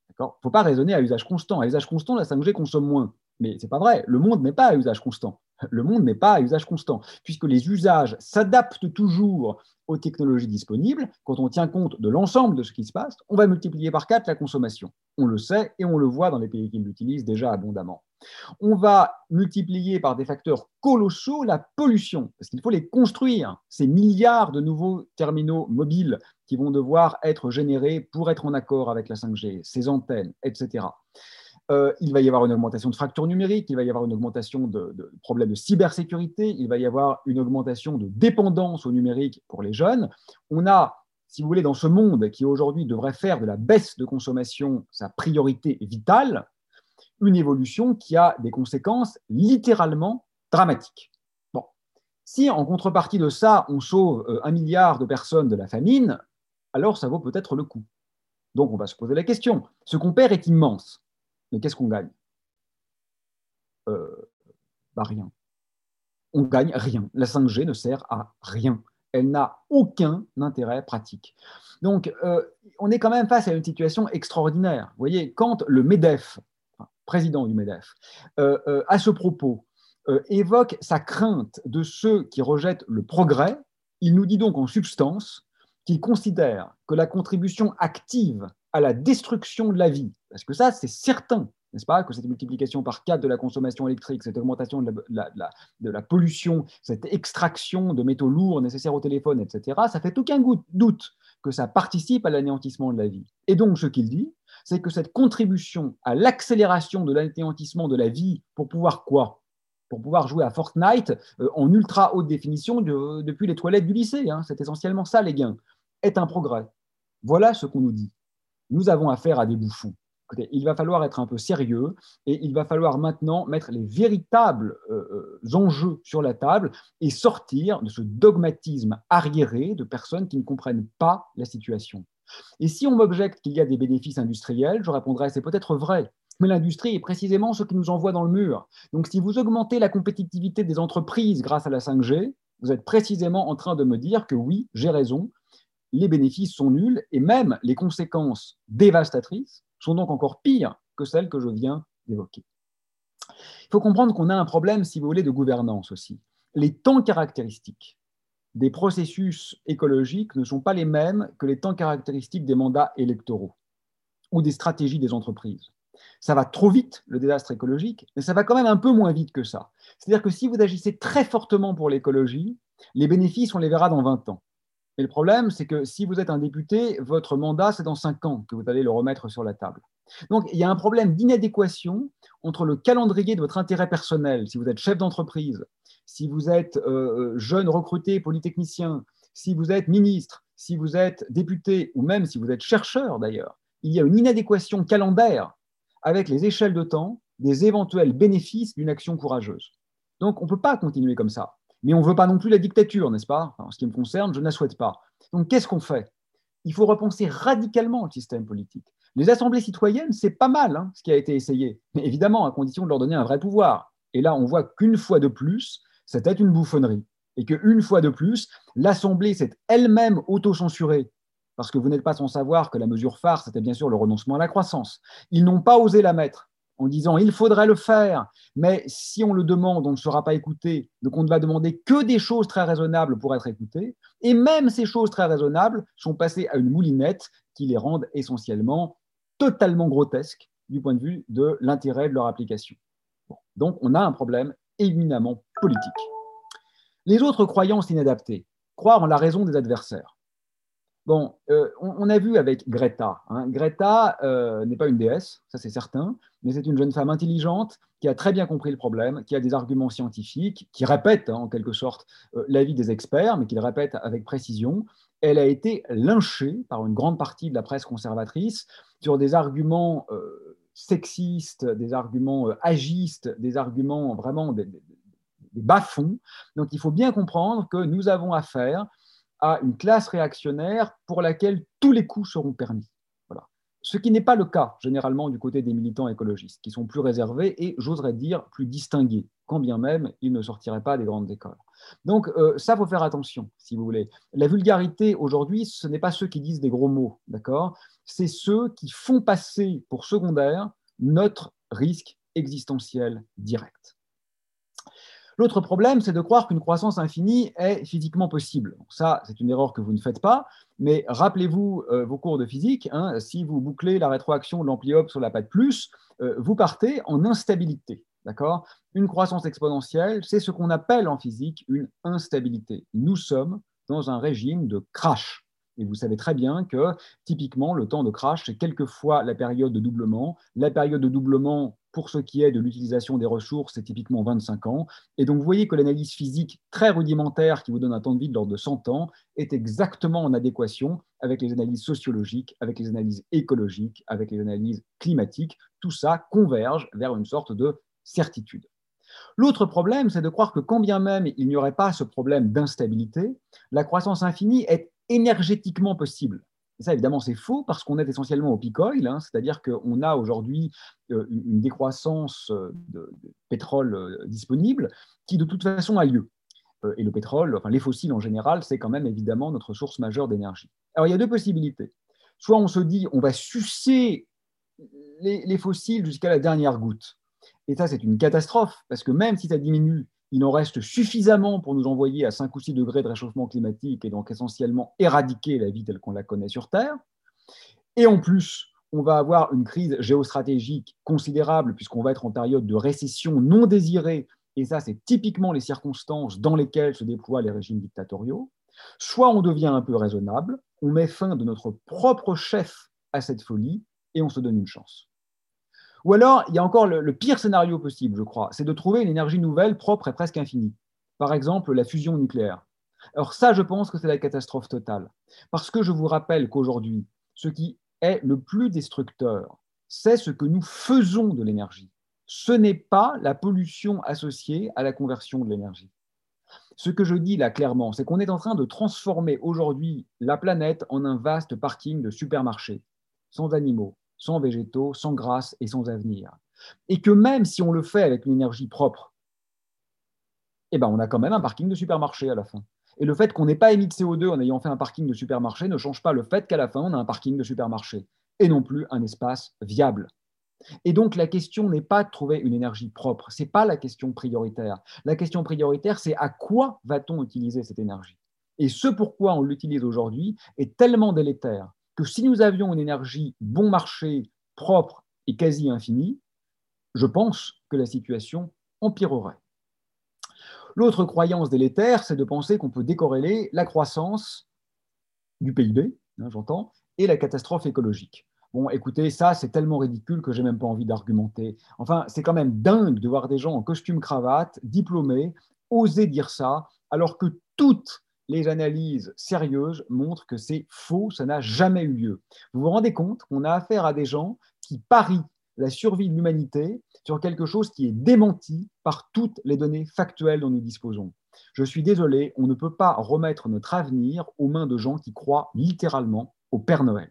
Il ne faut pas raisonner à usage constant. À usage constant, la 5G consomme moins. Mais ce n'est pas vrai. Le monde n'est pas à usage constant. Le monde n'est pas à usage constant, puisque les usages s'adaptent toujours aux technologies disponibles. Quand on tient compte de l'ensemble de ce qui se passe, on va multiplier par 4 la consommation. On le sait et on le voit dans les pays qui l'utilisent déjà abondamment. On va multiplier par des facteurs colossaux la pollution, parce qu'il faut les construire, ces milliards de nouveaux terminaux mobiles qui vont devoir être générés pour être en accord avec la 5G, ces antennes, etc. Euh, il va y avoir une augmentation de fractures numériques, il va y avoir une augmentation de, de, problèmes de cybersécurité, il va y avoir une augmentation de dépendance au numérique pour les jeunes. On a, si vous voulez, dans ce monde qui aujourd'hui devrait faire de la baisse de consommation sa priorité vitale, une évolution qui a des conséquences littéralement dramatiques. Bon. Si en contrepartie de ça, on sauve euh, un milliard de personnes de la famine, alors ça vaut peut-être le coup. Donc on va se poser la question. Ce qu'on perd est immense. Mais qu'est-ce qu'on gagne? Euh, bah Rien. On gagne rien. La 5G ne sert à rien. Elle n'a aucun intérêt pratique. Donc, euh, on est quand même face à une situation extraordinaire. Vous voyez, quand le MEDEF, président du MEDEF, euh, à ce propos, évoque sa crainte de ceux qui rejettent le progrès, il nous dit donc en substance qu'il considère que la contribution active à la destruction de la vie. Parce que ça, c'est certain, n'est-ce pas, que cette multiplication par quatre de la consommation électrique, cette augmentation de la, de la, pollution, cette extraction de métaux lourds nécessaires au téléphone, etc., ça fait aucun doute que ça participe à l'anéantissement de la vie. Et donc, ce qu'il dit, c'est que cette contribution à l'accélération de l'anéantissement de la vie pour pouvoir quoi? Pour pouvoir jouer à Fortnite euh, en ultra haute définition depuis les toilettes du lycée, hein, c'est essentiellement ça les gains, est un progrès. Voilà ce qu'on nous dit. Nous avons affaire à des bouffons il va falloir être un peu sérieux et il va falloir maintenant mettre les véritables euh, euh, enjeux sur la table et sortir de ce dogmatisme arriéré de personnes qui ne comprennent pas la situation. Et si on m'objecte qu'il y a des bénéfices industriels, je répondrai c'est peut-être vrai, mais l'industrie est précisément ce qui nous envoie dans le mur. Donc si vous augmentez la compétitivité des entreprises grâce à la 5G, vous êtes précisément en train de me dire que oui, j'ai raison, les bénéfices sont nuls et même les conséquences dévastatrices sont donc encore pires que celles que je viens d'évoquer. Il faut comprendre qu'on a un problème, si vous voulez, de gouvernance aussi. Les temps caractéristiques des processus écologiques ne sont pas les mêmes que les temps caractéristiques des mandats électoraux ou des stratégies des entreprises. Ça va trop vite, le désastre écologique, mais ça va quand même un peu moins vite que ça. C'est-à-dire que si vous agissez très fortement pour l'écologie, les bénéfices, on les verra dans 20 ans. Mais le problème, c'est que si vous êtes un député, votre mandat, c'est dans cinq ans que vous allez le remettre sur la table. Donc, il y a un problème d'inadéquation entre le calendrier de votre intérêt personnel, si vous êtes chef d'entreprise, si vous êtes euh, euh, jeune recruté polytechnicien, si vous êtes ministre, si vous êtes député ou même si vous êtes chercheur d'ailleurs. Il y a une inadéquation calendaire avec les échelles de temps des éventuels bénéfices d'une action courageuse. Donc, on ne peut pas continuer comme ça. Mais on ne veut pas non plus la dictature, n'est-ce pas? En ce qui me concerne, je ne la souhaite pas. Donc qu'est-ce qu'on fait? Il faut repenser radicalement le système politique. Les assemblées citoyennes, c'est pas mal hein, ce qui a été essayé, mais évidemment à condition de leur donner un vrai pouvoir. Et là, on voit qu'une fois de plus, c'était une bouffonnerie. Et qu'une fois de plus, l'Assemblée s'est elle-même auto-censurée parce que vous n'êtes pas sans savoir que la mesure phare, c'était bien sûr le renoncement à la croissance. Ils n'ont pas osé la mettre en disant il faudrait le faire, mais si on le demande, on ne sera pas écouté. Donc on ne va demander que des choses très raisonnables pour être écouté. Et même ces choses très raisonnables sont passées à une moulinette qui les rendent essentiellement totalement grotesques du point de vue de l'intérêt de leur application. Donc on a un problème éminemment politique. Les autres croyances inadaptées, croire en la raison des adversaires. Bon, euh, on, a vu avec Greta. Hein. Greta euh, n'est pas une déesse, ça c'est certain, mais c'est une jeune femme intelligente qui a très bien compris le problème, qui a des arguments scientifiques, qui répète hein, en quelque sorte euh, l'avis des experts, mais qui le répète avec précision. Elle a été lynchée par une grande partie de la presse conservatrice sur des arguments sexistes, des arguments agistes, des arguments vraiment des, des bas-fonds. Donc il faut bien comprendre que nous avons affaire à une classe réactionnaire pour laquelle tous les coups seront permis. Voilà. Ce qui n'est pas le cas généralement du côté des militants écologistes, qui sont plus réservés et, j'oserais dire, plus distingués, quand bien même ils ne sortiraient pas des grandes écoles. Donc euh, ça, faut faire attention, si vous voulez. La vulgarité aujourd'hui, ce n'est pas ceux qui disent des gros mots, d'accord? C'est ceux qui font passer pour secondaire notre risque existentiel direct. L'autre problème, c'est de croire qu'une croissance infinie est physiquement possible. Ça, c'est une erreur que vous ne faites pas, mais rappelez-vous euh, vos cours de physique, hein, si vous bouclez la rétroaction de l'ampli-hop sur la patte plus, euh, vous partez en instabilité. D'accord? Une croissance exponentielle, c'est ce qu'on appelle en physique une instabilité. Nous sommes dans un régime de crash. Et vous savez très bien que typiquement, le temps de crash, c'est quelquefois la période de doublement. La période de doublement, pour ce qui est de l'utilisation des ressources, c'est typiquement 25 ans. Et donc, vous voyez que l'analyse physique très rudimentaire qui vous donne un temps de vie de l'ordre de 100 ans est exactement en adéquation avec les analyses sociologiques, avec les analyses écologiques, avec les analyses climatiques. Tout ça converge vers une sorte de certitude. L'autre problème, c'est de croire que quand bien même il n'y aurait pas ce problème d'instabilité, la croissance infinie est énergétiquement possible. Et ça, évidemment, c'est faux parce qu'on est essentiellement au peak oil, hein, c'est-à-dire qu'on a aujourd'hui euh, une décroissance euh, de, pétrole euh, disponible qui, de toute façon, a lieu. Et le pétrole, enfin les fossiles en général, c'est quand même évidemment notre source majeure d'énergie. Alors, il y a deux possibilités. Soit on se dit, on va sucer les, les fossiles jusqu'à la dernière goutte. Et ça, c'est une catastrophe, parce que même si ça diminue il en reste suffisamment pour nous envoyer à 5 ou 6 degrés de réchauffement climatique et donc essentiellement éradiquer la vie telle qu'on la connaît sur Terre. Et en plus, on va avoir une crise géostratégique considérable puisqu'on va être en période de récession non désirée. Et ça, c'est typiquement les circonstances dans lesquelles se déploient les régimes dictatoriaux. Soit on devient un peu raisonnable on met fin de notre propre chef à cette folie et on se donne une chance. Ou alors, il y a encore le, pire scénario possible, je crois, c'est de trouver une énergie nouvelle, propre et presque infinie. Par exemple, la fusion nucléaire. Alors ça, je pense que c'est la catastrophe totale. Parce que je vous rappelle qu'aujourd'hui, ce qui est le plus destructeur, c'est ce que nous faisons de l'énergie. Ce n'est pas la pollution associée à la conversion de l'énergie. Ce que je dis là clairement, c'est qu'on est en train de transformer aujourd'hui la planète en un vaste parking de supermarchés, sans animaux, sans végétaux, sans grâce et sans avenir. Et que même si on le fait avec une énergie propre, eh ben on a quand même un parking de supermarché à la fin. Et le fait qu'on n'ait pas émis de CO2 en ayant fait un parking de supermarché ne change pas le fait qu'à la fin, on a un parking de supermarché et non plus un espace viable. Et donc la question n'est pas de trouver une énergie propre, ce n'est pas la question prioritaire. La question prioritaire, c'est à quoi va-t-on utiliser cette énergie? Et ce pourquoi on l'utilise aujourd'hui est tellement délétère que si nous avions une énergie bon marché, propre et quasi infinie, je pense que la situation empirerait. L'autre croyance délétère, c'est de penser qu'on peut décorréler la croissance du PIB, hein, j'entends, et la catastrophe écologique. Bon, écoutez, ça, c'est tellement ridicule que j'ai même pas envie d'argumenter. Enfin, c'est quand même dingue de voir des gens en costume cravate, diplômés, oser dire ça, alors que toutes les analyses sérieuses montrent que c'est faux, ça n'a jamais eu lieu. Vous vous rendez compte qu'on a affaire à des gens qui parient la survie de l'humanité sur quelque chose qui est démenti par toutes les données factuelles dont nous disposons. Je suis désolé, on ne peut pas remettre notre avenir aux mains de gens qui croient littéralement au Père Noël.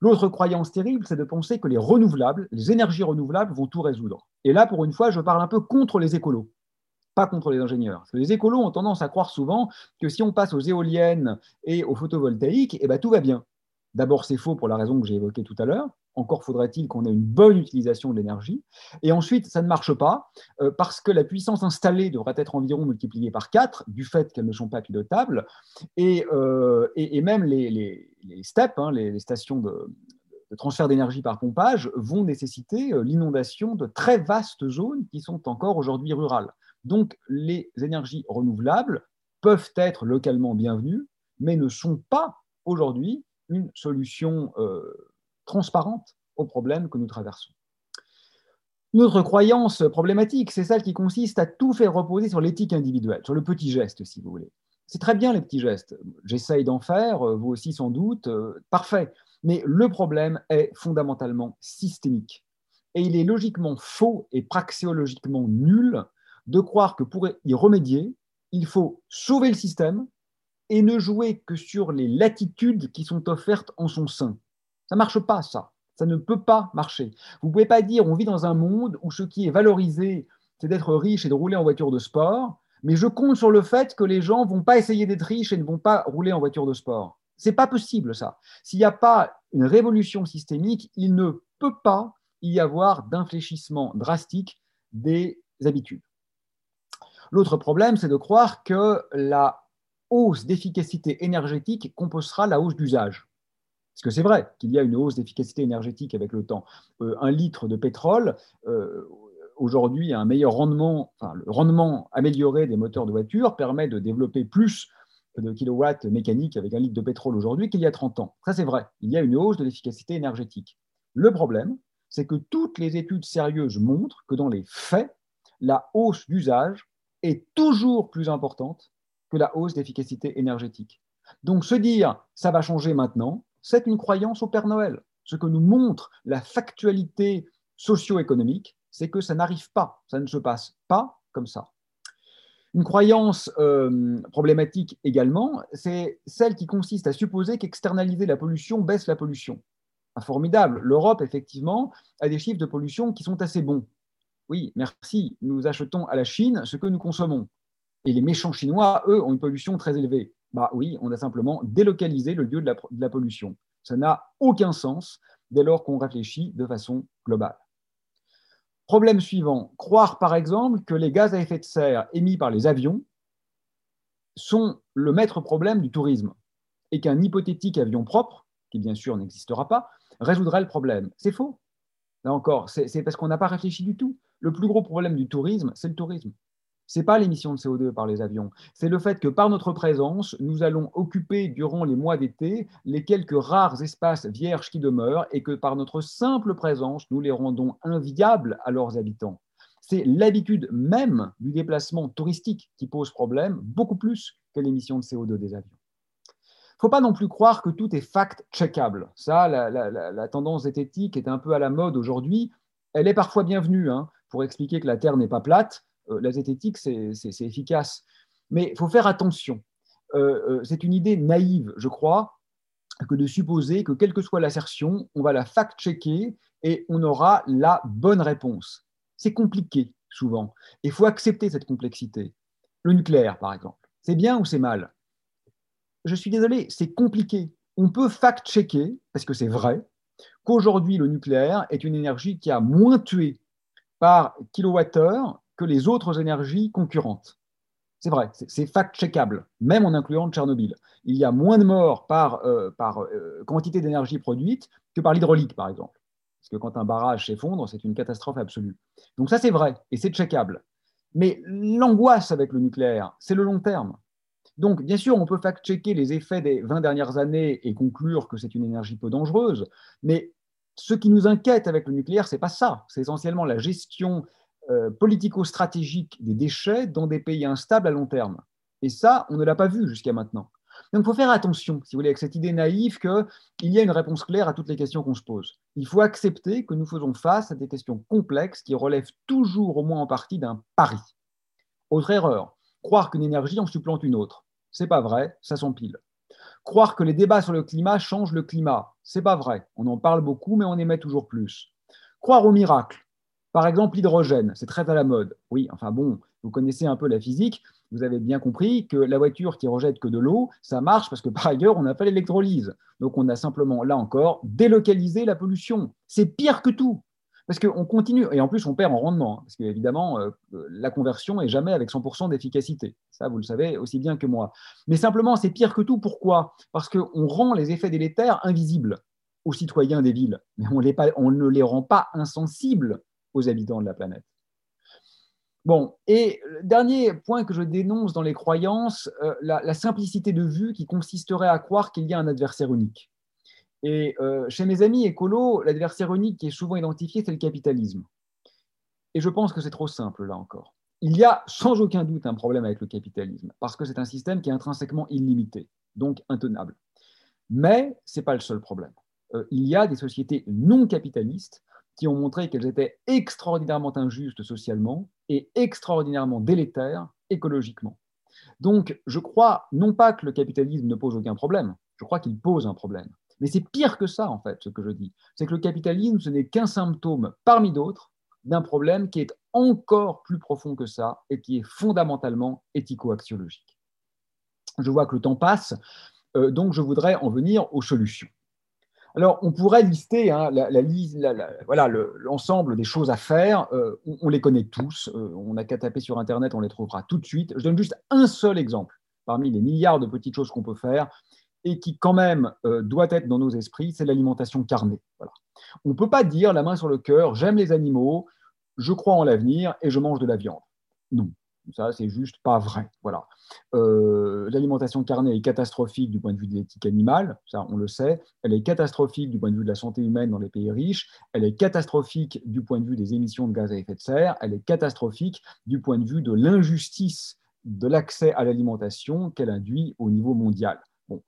L'autre croyance terrible, c'est de penser que les renouvelables, les énergies renouvelables vont tout résoudre. Et là, pour une fois, je parle un peu contre les écolos pas contre les ingénieurs. les écolos ont tendance à croire souvent que si on passe aux éoliennes et aux photovoltaïques, eh ben, tout va bien. D'abord, c'est faux pour la raison que j'ai évoquée tout à l'heure. Encore faudrait-il qu'on ait une bonne utilisation de l'énergie. Et ensuite, ça ne marche pas euh, parce que la puissance installée devrait être environ multipliée par 4 du fait qu'elles ne sont pas pilotables. Et, euh, même les, hein, les, stations de, de transfert d'énergie par pompage, vont nécessiter euh, l'inondation de très vastes zones qui sont encore aujourd'hui rurales. Donc, les énergies renouvelables peuvent être localement bienvenues, mais ne sont pas aujourd'hui une solution euh, transparente aux problèmes que nous traversons. Une autre croyance problématique, c'est celle qui consiste à tout faire reposer sur l'éthique individuelle, sur le petit geste, si vous voulez. C'est très bien les petits gestes. J'essaye d'en faire, euh, vous aussi sans doute, euh, parfait. Mais le problème est fondamentalement systémique. Et il est logiquement faux et praxéologiquement nul de croire que pour y remédier, il faut sauver le système et ne jouer que sur les latitudes qui sont offertes en son sein. Ça ne marche pas, ça. Ça ne peut pas marcher. Vous ne pouvez pas dire on vit dans un monde où ce qui est valorisé, c'est d'être riche et de rouler en voiture de sport, mais je compte sur le fait que les gens ne vont pas essayer d'être riches et ne vont pas rouler en voiture de sport. C'est pas possible, ça. S'il n'y a pas une révolution systémique, il ne peut pas y avoir d'infléchissement drastique des habitudes. L'autre problème, c'est de croire que la hausse d'efficacité énergétique composera la hausse d'usage. Parce que c'est vrai qu'il y a une hausse d'efficacité énergétique avec le temps. Euh, un litre de pétrole, euh, aujourd'hui, un meilleur rendement, enfin, le rendement amélioré des moteurs de voiture permet de développer plus de kilowatts mécaniques avec un litre de pétrole aujourd'hui qu'il y a 30 ans. Ça, c'est vrai. Il y a une hausse de l'efficacité énergétique. Le problème, c'est que toutes les études sérieuses montrent que dans les faits, la hausse d'usage est toujours plus importante que la hausse d'efficacité énergétique. Donc se dire ça va changer maintenant, c'est une croyance au Père Noël. Ce que nous montre la factualité socio-économique, c'est que ça n'arrive pas, ça ne se passe pas comme ça. Une croyance euh, problématique également, c'est celle qui consiste à supposer qu'externaliser la pollution baisse la pollution. Formidable. L'Europe, effectivement, a des chiffres de pollution qui sont assez bons. Oui, merci, nous achetons à la Chine ce que nous consommons. Et les méchants Chinois, eux, ont une pollution très élevée. Bah oui, on a simplement délocalisé le lieu de la, pollution. Ça n'a aucun sens dès lors qu'on réfléchit de façon globale. Problème suivant, croire par exemple que les gaz à effet de serre émis par les avions sont le maître problème du tourisme et qu'un hypothétique avion propre, qui bien sûr n'existera pas, résoudrait le problème. C'est faux. Là encore, c'est parce qu'on n'a pas réfléchi du tout. Le plus gros problème du tourisme, c'est le tourisme. Ce n'est pas l'émission de CO2 par les avions, c'est le fait que par notre présence, nous allons occuper durant les mois d'été les quelques rares espaces vierges qui demeurent et que par notre simple présence, nous les rendons inviables à leurs habitants. C'est l'habitude même du déplacement touristique qui pose problème, beaucoup plus que l'émission de CO2 des avions. Il ne faut pas non plus croire que tout est fact-checkable. Ça, la, tendance zététique est un peu à la mode aujourd'hui. Elle est parfois bienvenue hein, pour expliquer que la Terre n'est pas plate. Euh, la zététique, c'est efficace. Mais il faut faire attention. Euh, euh, c'est une idée naïve, je crois, que de supposer que quelle que soit l'assertion, on va la fact-checker et on aura la bonne réponse. C'est compliqué, souvent. Il faut accepter cette complexité. Le nucléaire, par exemple. C'est bien ou c'est mal? Je suis désolé, c'est compliqué. On peut fact-checker, parce que c'est vrai, qu'aujourd'hui, le nucléaire est une énergie qui a moins tué par kilowattheure que les autres énergies concurrentes. C'est vrai, c'est fact-checkable, même en incluant Tchernobyl. Il y a moins de morts par, euh, euh, quantité d'énergie produite que par l'hydraulique, par exemple. Parce que quand un barrage s'effondre, c'est une catastrophe absolue. Donc ça, c'est vrai, et c'est checkable. Mais l'angoisse avec le nucléaire, c'est le long terme. Donc, bien sûr, on peut fact-checker les effets des 20 dernières années et conclure que c'est une énergie peu dangereuse, mais ce qui nous inquiète avec le nucléaire, c'est pas ça. C'est essentiellement la gestion euh, politico-stratégique des déchets dans des pays instables à long terme. Et ça, on ne l'a pas vu jusqu'à maintenant. Donc il faut faire attention, si vous voulez, avec cette idée naïve qu'il y a une réponse claire à toutes les questions qu'on se pose. Il faut accepter que nous faisons face à des questions complexes qui relèvent toujours au moins en partie d'un pari. Autre erreur, croire qu'une énergie en supplante une autre. C'est pas vrai, ça s'empile. Croire que les débats sur le climat changent le climat, c'est pas vrai. On en parle beaucoup, mais on émet toujours plus. Croire au miracle, par exemple, l'hydrogène, c'est très à la mode. Oui, enfin bon, vous connaissez un peu la physique, vous avez bien compris que la voiture qui rejette que de l'eau, ça marche parce que par ailleurs, on n'a pas l'électrolyse. Donc on a simplement, là encore, délocalisé la pollution. C'est pire que tout. Parce qu'on continue, et en plus on perd en rendement, hein, parce qu'évidemment, euh, la conversion n'est jamais avec 100% d'efficacité. Ça, vous le savez aussi bien que moi. Mais simplement, c'est pire que tout. Pourquoi? Parce qu'on rend les effets délétères invisibles aux citoyens des villes, mais on ne les rend pas insensibles aux habitants de la planète. Bon, et le dernier point que je dénonce dans les croyances, euh, la, simplicité de vue qui consisterait à croire qu'il y a un adversaire unique. Et euh, chez mes amis écolos, l'adversaire unique qui est souvent identifié, c'est le capitalisme. Et je pense que c'est trop simple, là encore. Il y a sans aucun doute un problème avec le capitalisme, parce que c'est un système qui est intrinsèquement illimité, donc intenable. Mais ce n'est pas le seul problème. Euh, il y a des sociétés non capitalistes qui ont montré qu'elles étaient extraordinairement injustes socialement et extraordinairement délétères écologiquement. Donc, je crois non pas que le capitalisme ne pose aucun problème, je crois qu'il pose un problème. Mais c'est pire que ça, en fait, ce que je dis. C'est que le capitalisme, ce n'est qu'un symptôme parmi d'autres d'un problème qui est encore plus profond que ça et qui est fondamentalement éthico-axiologique. Je vois que le temps passe, euh, donc je voudrais en venir aux solutions. Alors, on pourrait lister hein, l'ensemble des choses à faire. Euh, on, les connaît tous. Euh, on n'a qu'à taper sur Internet, on les trouvera tout de suite. Je donne juste un seul exemple parmi les milliards de petites choses qu'on peut faire et qui, quand même, euh, doit être dans nos esprits, c'est l'alimentation carnée. On ne peut pas dire, la main sur le cœur, j'aime les animaux, je crois en l'avenir et je mange de la viande. Non. Ça, c'est juste pas vrai. Euh, l'alimentation carnée est catastrophique du point de vue de l'éthique animale, ça on le sait. Elle est catastrophique du point de vue de la santé humaine dans les pays riches. Elle est catastrophique du point de vue des émissions de gaz à effet de serre. Elle est catastrophique du point de vue de l'injustice de l'accès à l'alimentation qu'elle induit au niveau mondial.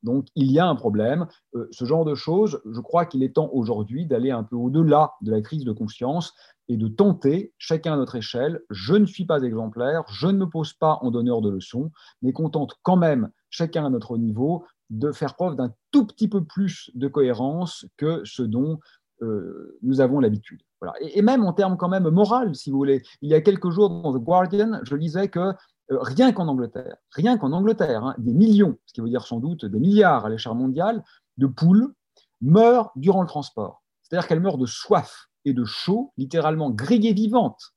Donc il y a un problème. Euh, ce genre de choses, je crois qu'il est temps aujourd'hui d'aller un peu au-delà de la crise de conscience et de tenter, chacun à notre échelle, je ne suis pas exemplaire, je ne me pose pas en donneur de leçons, mais qu'on tente quand même, chacun à notre niveau, de faire preuve d'un tout petit peu plus de cohérence que ce dont euh, nous avons l'habitude. Et, même en termes quand même moral, si vous voulez. Il y a quelques jours dans The Guardian, je lisais que rien qu'en Angleterre, rien qu'en Angleterre, hein, des millions, ce qui veut dire sans doute des milliards à l'échelle mondiale, de poules meurent durant le transport. C'est-à-dire qu'elles meurent de soif et de chaud, littéralement grillées vivantes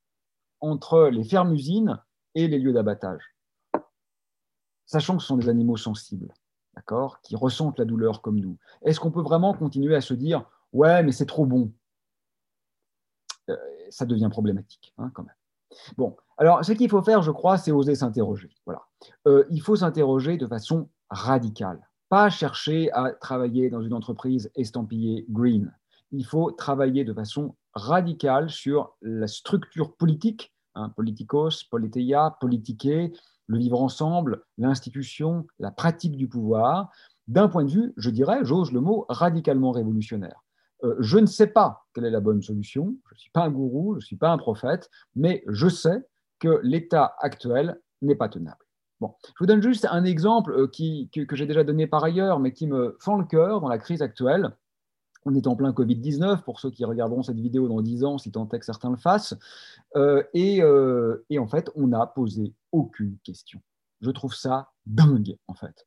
entre les fermes-usines et les lieux d'abattage. Sachant que ce sont des animaux sensibles, d'accord, qui ressentent la douleur comme nous. Est-ce qu'on peut vraiment continuer à se dire ouais, mais c'est trop bon? Euh, Ça devient problématique, hein, quand même. Bon, alors ce qu'il faut faire, je crois, c'est oser s'interroger. Voilà. Euh, il faut s'interroger de façon radicale, pas chercher à travailler dans une entreprise estampillée green. Il faut travailler de façon radicale sur la structure politique, hein, politikos, politeia, politiquer, le vivre ensemble, l'institution, la pratique du pouvoir, d'un point de vue, je dirais, j'ose le mot, radicalement révolutionnaire. Euh, je ne sais pas quelle est la bonne solution, je ne suis pas un gourou, je ne suis pas un prophète, mais je sais que l'état actuel n'est pas tenable. Bon, je vous donne juste un exemple euh, qui, que, j'ai déjà donné par ailleurs, mais qui me fend le cœur dans la crise actuelle. On est en plein Covid-19, pour ceux qui regarderont cette vidéo dans 10 ans, si tant est que certains le fassent. Euh, et, et, en fait, on n'a posé aucune question. Je trouve ça dingue, en fait.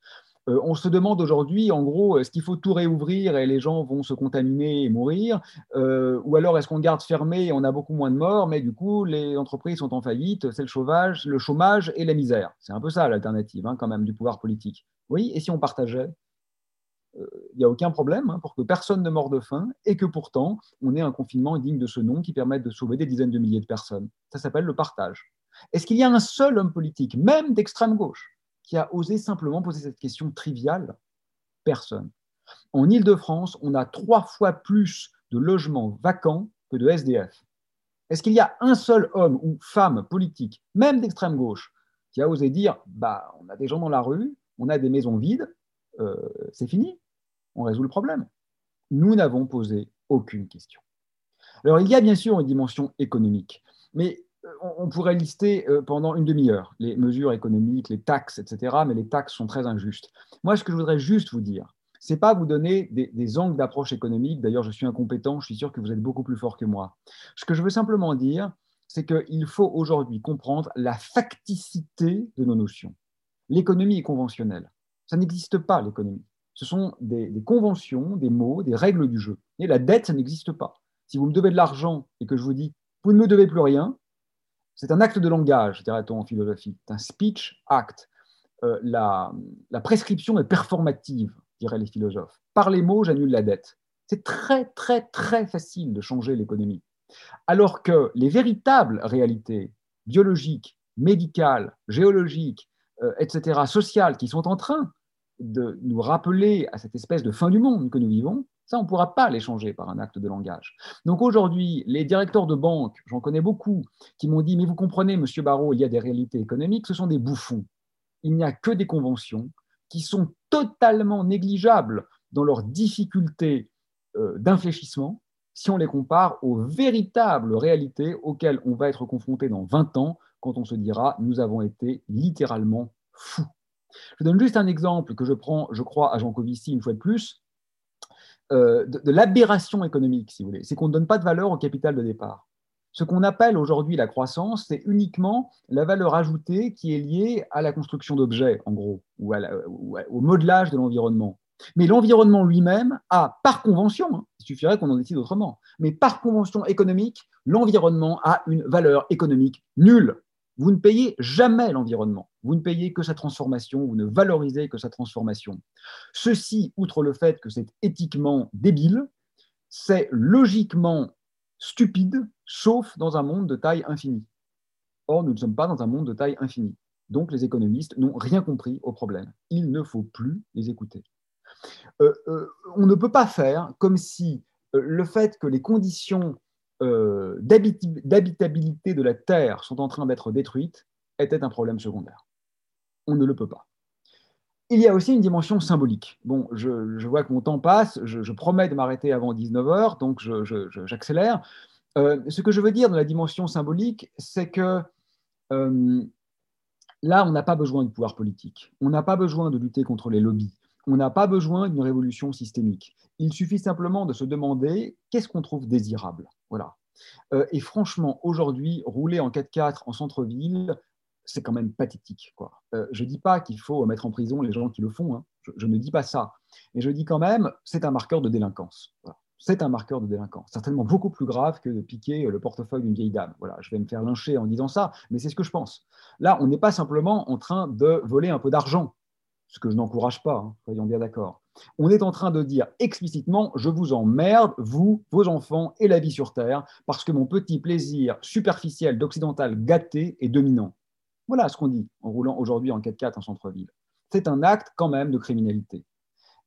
Euh, on se demande aujourd'hui, en gros, est-ce qu'il faut tout réouvrir et les gens vont se contaminer et mourir euh, Ou alors est-ce qu'on garde fermé et on a beaucoup moins de morts, mais du coup, les entreprises sont en faillite, c'est le chômage, le chômage et la misère. C'est un peu ça l'alternative, hein, quand même, du pouvoir politique. Oui, et si on partageait? Il euh, n'y a aucun problème hein, pour que personne ne meure de faim et que pourtant on ait un confinement digne de ce nom qui permette de sauver des dizaines de milliers de personnes. Ça s'appelle le partage. Est-ce qu'il y a un seul homme politique, même d'extrême gauche, qui a osé simplement poser cette question triviale Personne. En Ile-de-France, on a trois fois plus de logements vacants que de SDF. Est-ce qu'il y a un seul homme ou femme politique, même d'extrême gauche, qui a osé dire bah, on a des gens dans la rue, on a des maisons vides, euh, c'est fini, on résout le problème Nous n'avons posé aucune question. Alors, il y a bien sûr une dimension économique, mais on pourrait lister euh, pendant une demi-heure les mesures économiques, les taxes, etc. Mais les taxes sont très injustes. Moi, ce que je voudrais juste vous dire, c'est pas vous donner des, angles d'approche économique. D'ailleurs, je suis incompétent, je suis sûr que vous êtes beaucoup plus fort que moi. Ce que je veux simplement dire, c'est qu'il faut aujourd'hui comprendre la facticité de nos notions. L'économie est conventionnelle. Ça n'existe pas, l'économie. Ce sont des, conventions, des mots, des règles du jeu. Et la dette, ça n'existe pas. Si vous me devez de l'argent et que je vous dis, vous ne me devez plus rien, c'est un acte de langage, dirait-on en philosophie. C'est un speech act. Euh, la, prescription est performative, diraient les philosophes. Par les mots, j'annule la dette. C'est très, très, très facile de changer l'économie. Alors que les véritables réalités biologiques, médicales, géologiques, euh, etc., sociales, qui sont en train de nous rappeler à cette espèce de fin du monde que nous vivons, ça, on ne pourra pas les changer par un acte de langage. Donc aujourd'hui, les directeurs de banque, j'en connais beaucoup, qui m'ont dit, mais vous comprenez, Monsieur Barrault, il y a des réalités économiques, ce sont des bouffons. Il n'y a que des conventions qui sont totalement négligeables dans leur difficulté euh, d'infléchissement si on les compare aux véritables réalités auxquelles on va être confronté dans 20 ans quand on se dira, nous avons été littéralement fous. Je donne juste un exemple que je prends, je crois, à Jean Covici une fois de plus. Euh, de, l'aberration économique, si vous voulez. C'est qu'on ne donne pas de valeur au capital de départ. Ce qu'on appelle aujourd'hui la croissance, c'est uniquement la valeur ajoutée qui est liée à la construction d'objets, en gros, ou, au modelage de l'environnement. Mais l'environnement lui-même a, par convention, hein, il suffirait qu'on en décide autrement, mais par convention économique, l'environnement a une valeur économique nulle. Vous ne payez jamais l'environnement. Vous ne payez que sa transformation, vous ne valorisez que sa transformation. Ceci, outre le fait que c'est éthiquement débile, c'est logiquement stupide, sauf dans un monde de taille infinie. Or, nous ne sommes pas dans un monde de taille infinie. Donc, les économistes n'ont rien compris au problème. Il ne faut plus les écouter. Euh, euh, on ne peut pas faire comme si euh, le fait que les conditions d'habitabilité de la Terre sont en train d'être détruites était un problème secondaire on ne le peut pas. Il y a aussi une dimension symbolique. Bon, je, vois que mon temps passe, je, promets de m'arrêter avant 19h, donc j'accélère. Euh, ce que je veux dire dans la dimension symbolique, c'est que euh, là, on n'a pas besoin de pouvoir politique, on n'a pas besoin de lutter contre les lobbies, on n'a pas besoin d'une révolution systémique. Il suffit simplement de se demander qu'est-ce qu'on trouve désirable. Voilà. Euh, et franchement, aujourd'hui, rouler en 4x4 en centre-ville, c'est quand même pathétique. Quoi. Euh, je ne dis pas qu'il faut mettre en prison les gens qui le font, hein. je, ne dis pas ça. Mais je dis quand même, c'est un marqueur de délinquance. C'est un marqueur de délinquance, certainement beaucoup plus grave que de piquer le portefeuille d'une vieille dame. Voilà, je vais me faire lyncher en disant ça, mais c'est ce que je pense. Là, on n'est pas simplement en train de voler un peu d'argent. ce que je n'encourage pas, hein, soyons bien d'accord. On est en train de dire explicitement, je vous emmerde, vous, vos enfants et la vie sur Terre, parce que mon petit plaisir superficiel d'occidental gâté est dominant. Voilà ce qu'on dit en roulant aujourd'hui en 4x4 en centre-ville. C'est un acte quand même de criminalité.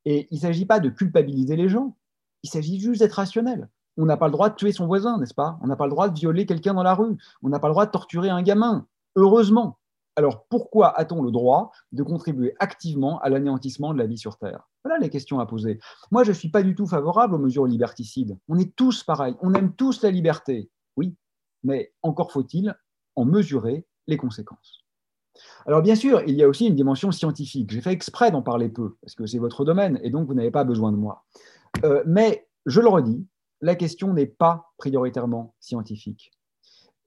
Et il ne s'agit pas de culpabiliser les gens, il s'agit juste d'être rationnel. On n'a pas le droit de tuer son voisin, n'est-ce pas? On n'a pas le droit de violer quelqu'un dans la rue. On n'a pas le droit de torturer un gamin. Heureusement. Alors pourquoi a-t-on le droit de contribuer activement à l'anéantissement de la vie sur Terre? Voilà les questions à poser. Moi, je ne suis pas du tout favorable aux mesures liberticides. On est tous pareils. On aime tous la liberté. Oui, mais encore faut-il en mesurer les conséquences. Alors bien sûr, il y a aussi une dimension scientifique. J'ai fait exprès d'en parler peu, parce que c'est votre domaine, et donc vous n'avez pas besoin de moi. Euh, mais je le redis, la question n'est pas prioritairement scientifique.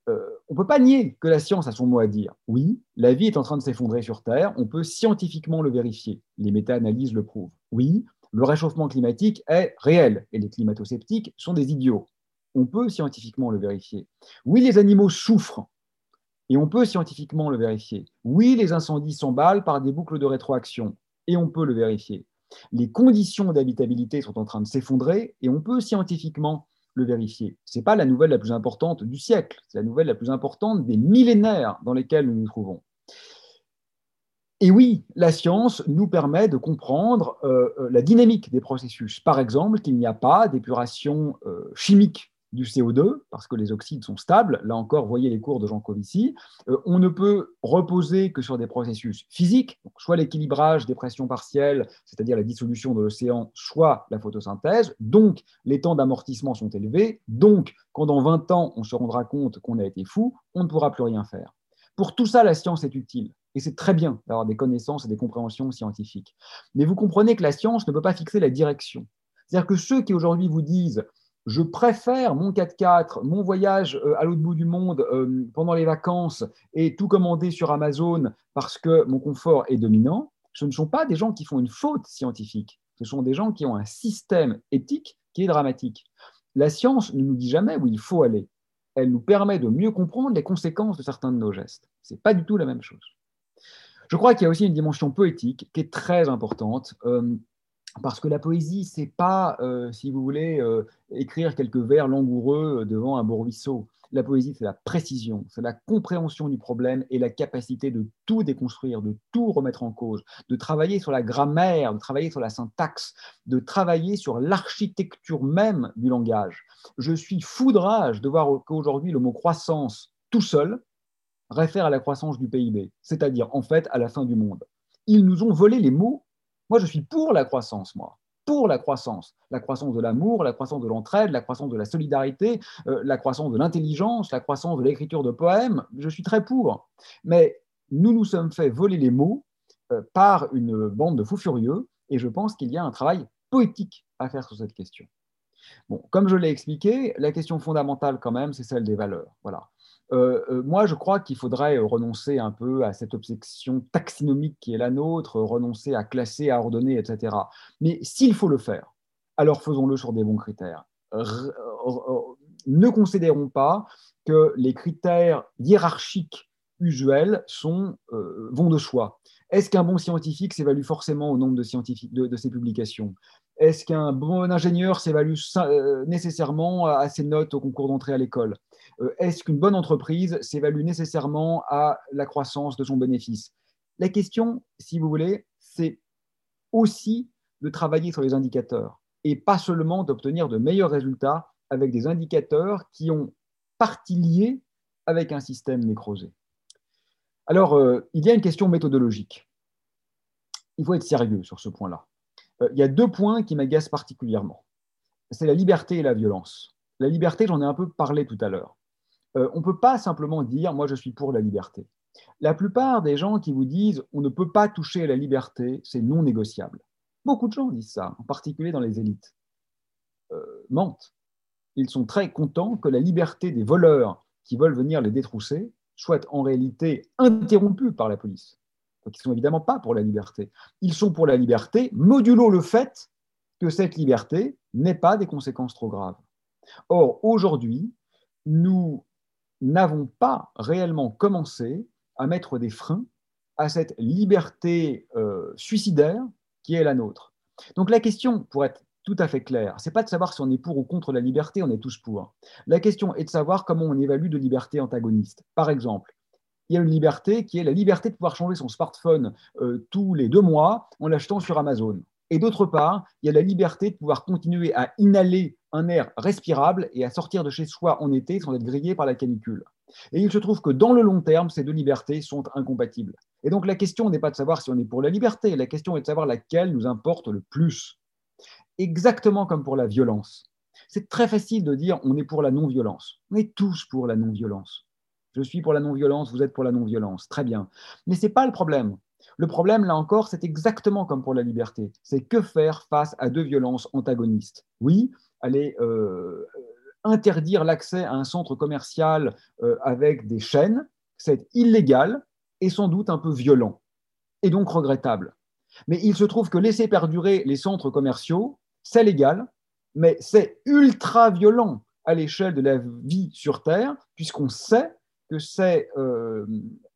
Euh, on ne peut pas nier que la science a son mot à dire. Oui, la vie est en train de s'effondrer sur Terre, on peut scientifiquement le vérifier. Les méta-analyses le prouvent. Oui, le réchauffement climatique est réel et les climato-sceptiques sont des idiots. On peut scientifiquement le vérifier. Oui, les animaux souffrent et on peut scientifiquement le vérifier. Oui, les incendies s'emballent par des boucles de rétroaction et on peut le vérifier. Les conditions d'habitabilité sont en train de s'effondrer et on peut scientifiquement le vérifier. Ce n'est pas la nouvelle la plus importante du siècle, c'est la nouvelle la plus importante des millénaires dans lesquels nous nous trouvons. Et oui, la science nous permet de comprendre euh, euh, la dynamique des processus. Par exemple, qu'il n'y a pas d'épuration euh, chimique du CO2, parce que les oxydes sont stables. Là encore, voyez les cours de Jean Covici. Euh, on ne peut reposer que sur des processus physiques, soit l'équilibrage des pressions partielles, c'est-à-dire la dissolution de l'océan, soit la photosynthèse. Donc, les temps d'amortissement sont élevés. Donc, quand dans 20 ans, on se rendra compte qu'on a été fou, on ne pourra plus rien faire. Pour tout ça, la science est utile. Et c'est très bien d'avoir des connaissances et des compréhensions scientifiques. Mais vous comprenez que la science ne peut pas fixer la direction. C'est-à-dire que ceux qui aujourd'hui vous disent je préfère mon 4x4, mon voyage euh, à l'autre bout du monde euh, pendant les vacances et tout commander sur Amazon parce que mon confort est dominant, ce ne sont pas des gens qui font une faute scientifique, ce sont des gens qui ont un système éthique qui est dramatique. La science ne nous dit jamais où il faut aller. Elle nous permet de mieux comprendre les conséquences de certains de nos gestes. Ce n'est pas du tout la même chose. Je crois qu'il y a aussi une dimension poétique qui est très importante. Euh, parce que la poésie, c'est pas, euh, si vous voulez, euh, écrire quelques vers langoureux devant un beau ruisseau. La poésie, c'est la précision, c'est la compréhension du problème et la capacité de tout déconstruire, de tout remettre en cause, de travailler sur la grammaire, de travailler sur la syntaxe, de travailler sur l'architecture même du langage. Je suis foudrage de voir qu'aujourd'hui, le mot croissance tout seul réfère à la croissance du PIB, c'est-à-dire en fait à la fin du monde. Ils nous ont volé les mots moi, je suis pour la croissance, moi. Pour la croissance. La croissance de l'amour, la croissance de l'entraide, la croissance de la solidarité, euh, la croissance de l'intelligence, la croissance de l'écriture de poèmes. Je suis très pour. Mais nous nous sommes fait voler les mots euh, par une bande de fous furieux et je pense qu'il y a un travail poétique à faire sur cette question. Bon, comme je l'ai expliqué, la question fondamentale quand même, c'est celle des valeurs. Voilà. Euh, euh, moi, je crois qu'il faudrait renoncer un peu à cette obsession taxinomique qui est la nôtre, renoncer à classer, à ordonner, etc. Mais s'il faut le faire, alors faisons-le sur des bons critères. ne considérons pas que les critères hiérarchiques usuels sont, euh, vont de choix. Est-ce qu'un bon scientifique s'évalue forcément au nombre de, scientifiques, de, ses publications? Est-ce qu'un bon ingénieur s'évalue nécessairement à ses notes au concours d'entrée à l'école? Euh, est-ce qu'une bonne entreprise s'évalue nécessairement à la croissance de son bénéfice? La question, si vous voulez, c'est aussi de travailler sur les indicateurs et pas seulement d'obtenir de meilleurs résultats avec des indicateurs qui ont partie liée avec un système nécrosé. Alors, euh, il y a une question méthodologique. Il faut être sérieux sur ce point-là. Euh, il y a deux points qui m'agacent particulièrement. C'est la liberté et la violence. La liberté, j'en ai un peu parlé tout à l'heure. Euh, on ne peut pas simplement dire moi je suis pour la liberté. La plupart des gens qui vous disent on ne peut pas toucher la liberté, c'est non négociable. Beaucoup de gens disent ça, en particulier dans les élites. Euh, mentent. Ils sont très contents que la liberté des voleurs qui veulent venir les détrousser soit en réalité interrompue par la police. Donc ils ne sont évidemment pas pour la liberté. Ils sont pour la liberté, modulo le fait que cette liberté n'ait pas des conséquences trop graves. Or, aujourd'hui, nous n'avons pas réellement commencé à mettre des freins à cette liberté euh, suicidaire qui est la nôtre. Donc la question, pour être tout à fait claire, c'est pas de savoir si on est pour ou contre la liberté, on est tous pour. La question est de savoir comment on évalue de liberté antagoniste. Par exemple, il y a une liberté qui est la liberté de pouvoir changer son smartphone euh, tous les deux mois en l'achetant sur Amazon. Et d'autre part, il y a la liberté de pouvoir continuer à inhaler un air respirable et à sortir de chez soi en été sans être grillé par la canicule. Et il se trouve que dans le long terme, ces deux libertés sont incompatibles. Et donc la question n'est pas de savoir si on est pour la liberté, la question est de savoir laquelle nous importe le plus. Exactement comme pour la violence. C'est très facile de dire on est pour la non-violence. On est tous pour la non-violence. Je suis pour la non-violence, vous êtes pour la non-violence. Très bien. Mais ce n'est pas le problème. Le problème, là encore, c'est exactement comme pour la liberté. C'est que faire face à deux violences antagonistes Oui, aller euh, interdire l'accès à un centre commercial euh, avec des chaînes, c'est illégal et sans doute un peu violent, et donc regrettable. Mais il se trouve que laisser perdurer les centres commerciaux, c'est légal, mais c'est ultra violent à l'échelle de la vie sur Terre, puisqu'on sait que c'est euh,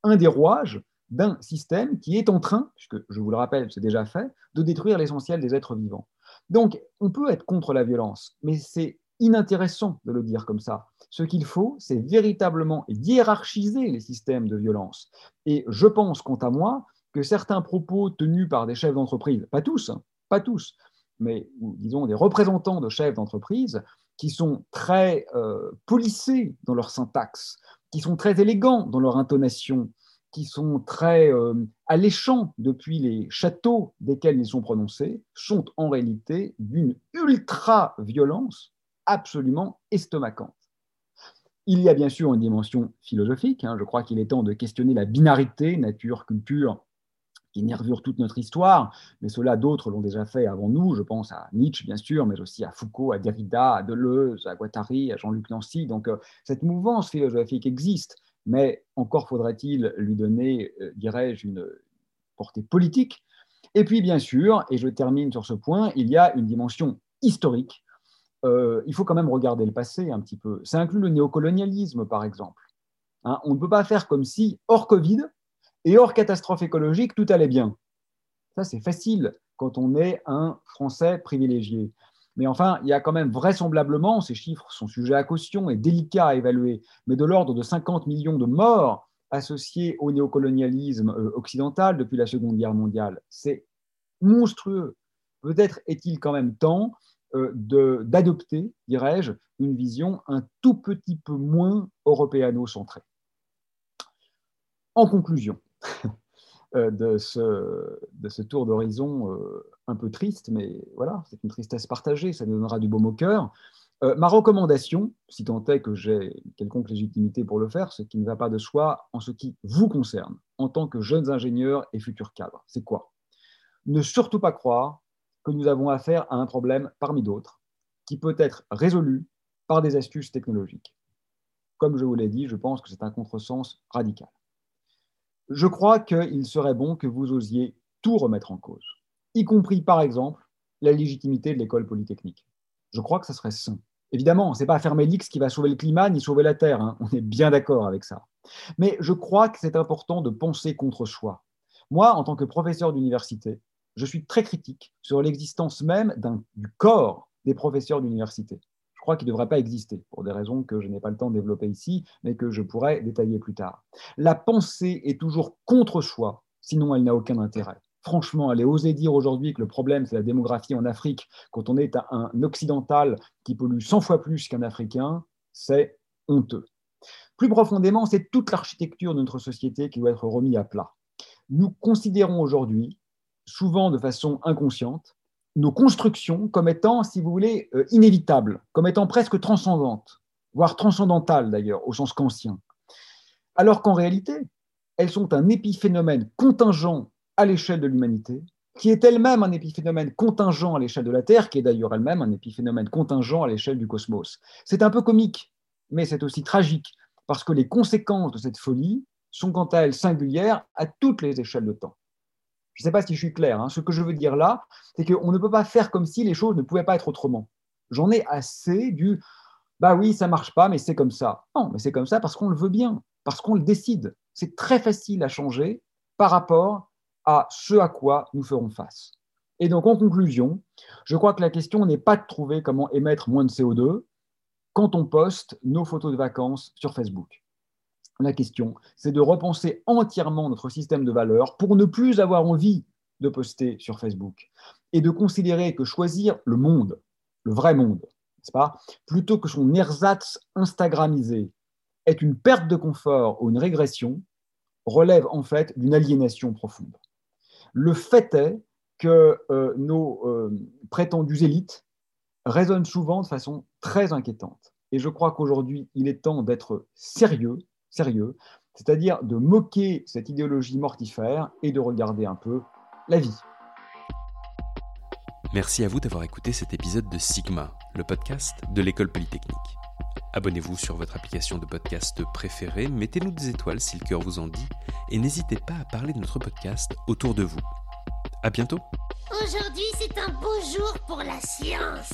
un des rouages d'un système qui est en train, puisque je vous le rappelle, c'est déjà fait, de détruire l'essentiel des êtres vivants. Donc, on peut être contre la violence, mais c'est inintéressant de le dire comme ça. Ce qu'il faut, c'est véritablement hiérarchiser les systèmes de violence. Et je pense, quant à moi, que certains propos tenus par des chefs d'entreprise, pas tous, hein, pas tous, mais disons des représentants de chefs d'entreprise, qui sont très euh, polissés dans leur syntaxe, qui sont très élégants dans leur intonation, qui sont très euh, alléchants depuis les châteaux desquels ils sont prononcés, sont en réalité d'une ultra-violence absolument estomacante. Il y a bien sûr une dimension philosophique. Hein. je crois qu'il est temps de questionner la binarité nature-culture qui nervure toute notre histoire, mais cela d'autres l'ont déjà fait avant nous. Je pense à Nietzsche, bien sûr, mais aussi à Foucault, à Derrida, à Deleuze, à Guattari, à Jean-Luc Nancy. Donc euh, cette mouvance philosophique existe mais encore faudrait-il lui donner, euh, dirais-je, une portée politique. Et puis, bien sûr, et je termine sur ce point, il y a une dimension historique. Euh, il faut quand même regarder le passé un petit peu. Ça inclut le néocolonialisme, par exemple. Hein, on ne peut pas faire comme si, hors Covid et hors catastrophe écologique, tout allait bien. Ça, c'est facile quand on est un Français privilégié. Mais enfin, il y a quand même vraisemblablement, ces chiffres sont sujets à caution et délicats à évaluer, mais de l'ordre de 50 millions de morts associés au néocolonialisme euh, occidental depuis la Seconde Guerre mondiale. C'est monstrueux. Peut-être est-il quand même temps euh, d'adopter, dirais-je, une vision un tout petit peu moins européano-centrée. En conclusion, de, ce, de ce tour d'horizon euh, un peu triste, mais voilà, c'est une tristesse partagée, ça nous donnera du baume au cœur. Euh, ma recommandation, si tant est que j'ai quelconque légitimité pour le faire, ce qui ne va pas de soi en ce qui vous concerne, en tant que jeunes ingénieurs et futurs cadres, c'est quoi? Ne surtout pas croire que nous avons affaire à un problème parmi d'autres, qui peut être résolu par des astuces technologiques. Comme je vous l'ai dit, je pense que c'est un contresens radical je crois qu'il serait bon que vous osiez tout remettre en cause, y compris par exemple la légitimité de l'école polytechnique. Je crois que ça serait sain. Évidemment, ce n'est pas fermer l'X qui va sauver le climat ni sauver la Terre, hein. on est bien d'accord avec ça. Mais je crois que c'est important de penser contre soi. Moi, en tant que professeur d'université, je suis très critique sur l'existence même du corps des professeurs d'université je crois qu'il ne devrait pas exister, pour des raisons que je n'ai pas le temps de développer ici, mais que je pourrais détailler plus tard. La pensée est toujours contre soi, sinon elle n'a aucun intérêt. Franchement, aller oser dire aujourd'hui que le problème, c'est la démographie en Afrique, quand on est un occidental qui pollue 100 fois plus qu'un Africain, c'est honteux. Plus profondément, c'est toute l'architecture de notre société qui doit être remise à plat. Nous considérons aujourd'hui, souvent de façon inconsciente, nos constructions comme étant, si vous voulez, euh, inévitables, comme étant presque transcendantes, voire transcendantales d'ailleurs, au sens kantien. Alors qu'en réalité, elles sont un épiphénomène contingent à l'échelle de l'humanité, qui est elle-même un épiphénomène contingent à l'échelle de la Terre, qui est d'ailleurs elle-même un épiphénomène contingent à l'échelle du cosmos. C'est un peu comique, mais c'est aussi tragique, parce que les conséquences de cette folie sont quant à elles singulières à toutes les échelles de temps. Je ne sais pas si je suis clair. Hein. Ce que je veux dire là, c'est qu'on ne peut pas faire comme si les choses ne pouvaient pas être autrement. J'en ai assez du bah oui, ça marche pas, mais c'est comme ça. Non, mais c'est comme ça parce qu'on le veut bien, parce qu'on le décide. C'est très facile à changer par rapport à ce à quoi nous ferons face. Et donc, en conclusion, je crois que la question n'est pas de trouver comment émettre moins de CO2 quand on poste nos photos de vacances sur Facebook. La question, c'est de repenser entièrement notre système de valeurs pour ne plus avoir envie de poster sur Facebook et de considérer que choisir le monde, le vrai monde, pas, plutôt que son ersatz Instagramisé est une perte de confort ou une régression, relève en fait d'une aliénation profonde. Le fait est que euh, nos euh, prétendues élites résonnent souvent de façon très inquiétante. Et je crois qu'aujourd'hui, il est temps d'être sérieux, sérieux, c'est-à-dire de moquer cette idéologie mortifère et de regarder un peu la vie. Merci à vous d'avoir écouté cet épisode de Sigma, le podcast de l'école polytechnique. Abonnez-vous sur votre application de podcast préférée, mettez-nous des étoiles si le cœur vous en dit, et n'hésitez pas à parler de notre podcast autour de vous. À bientôt Aujourd'hui, c'est un beau jour pour la science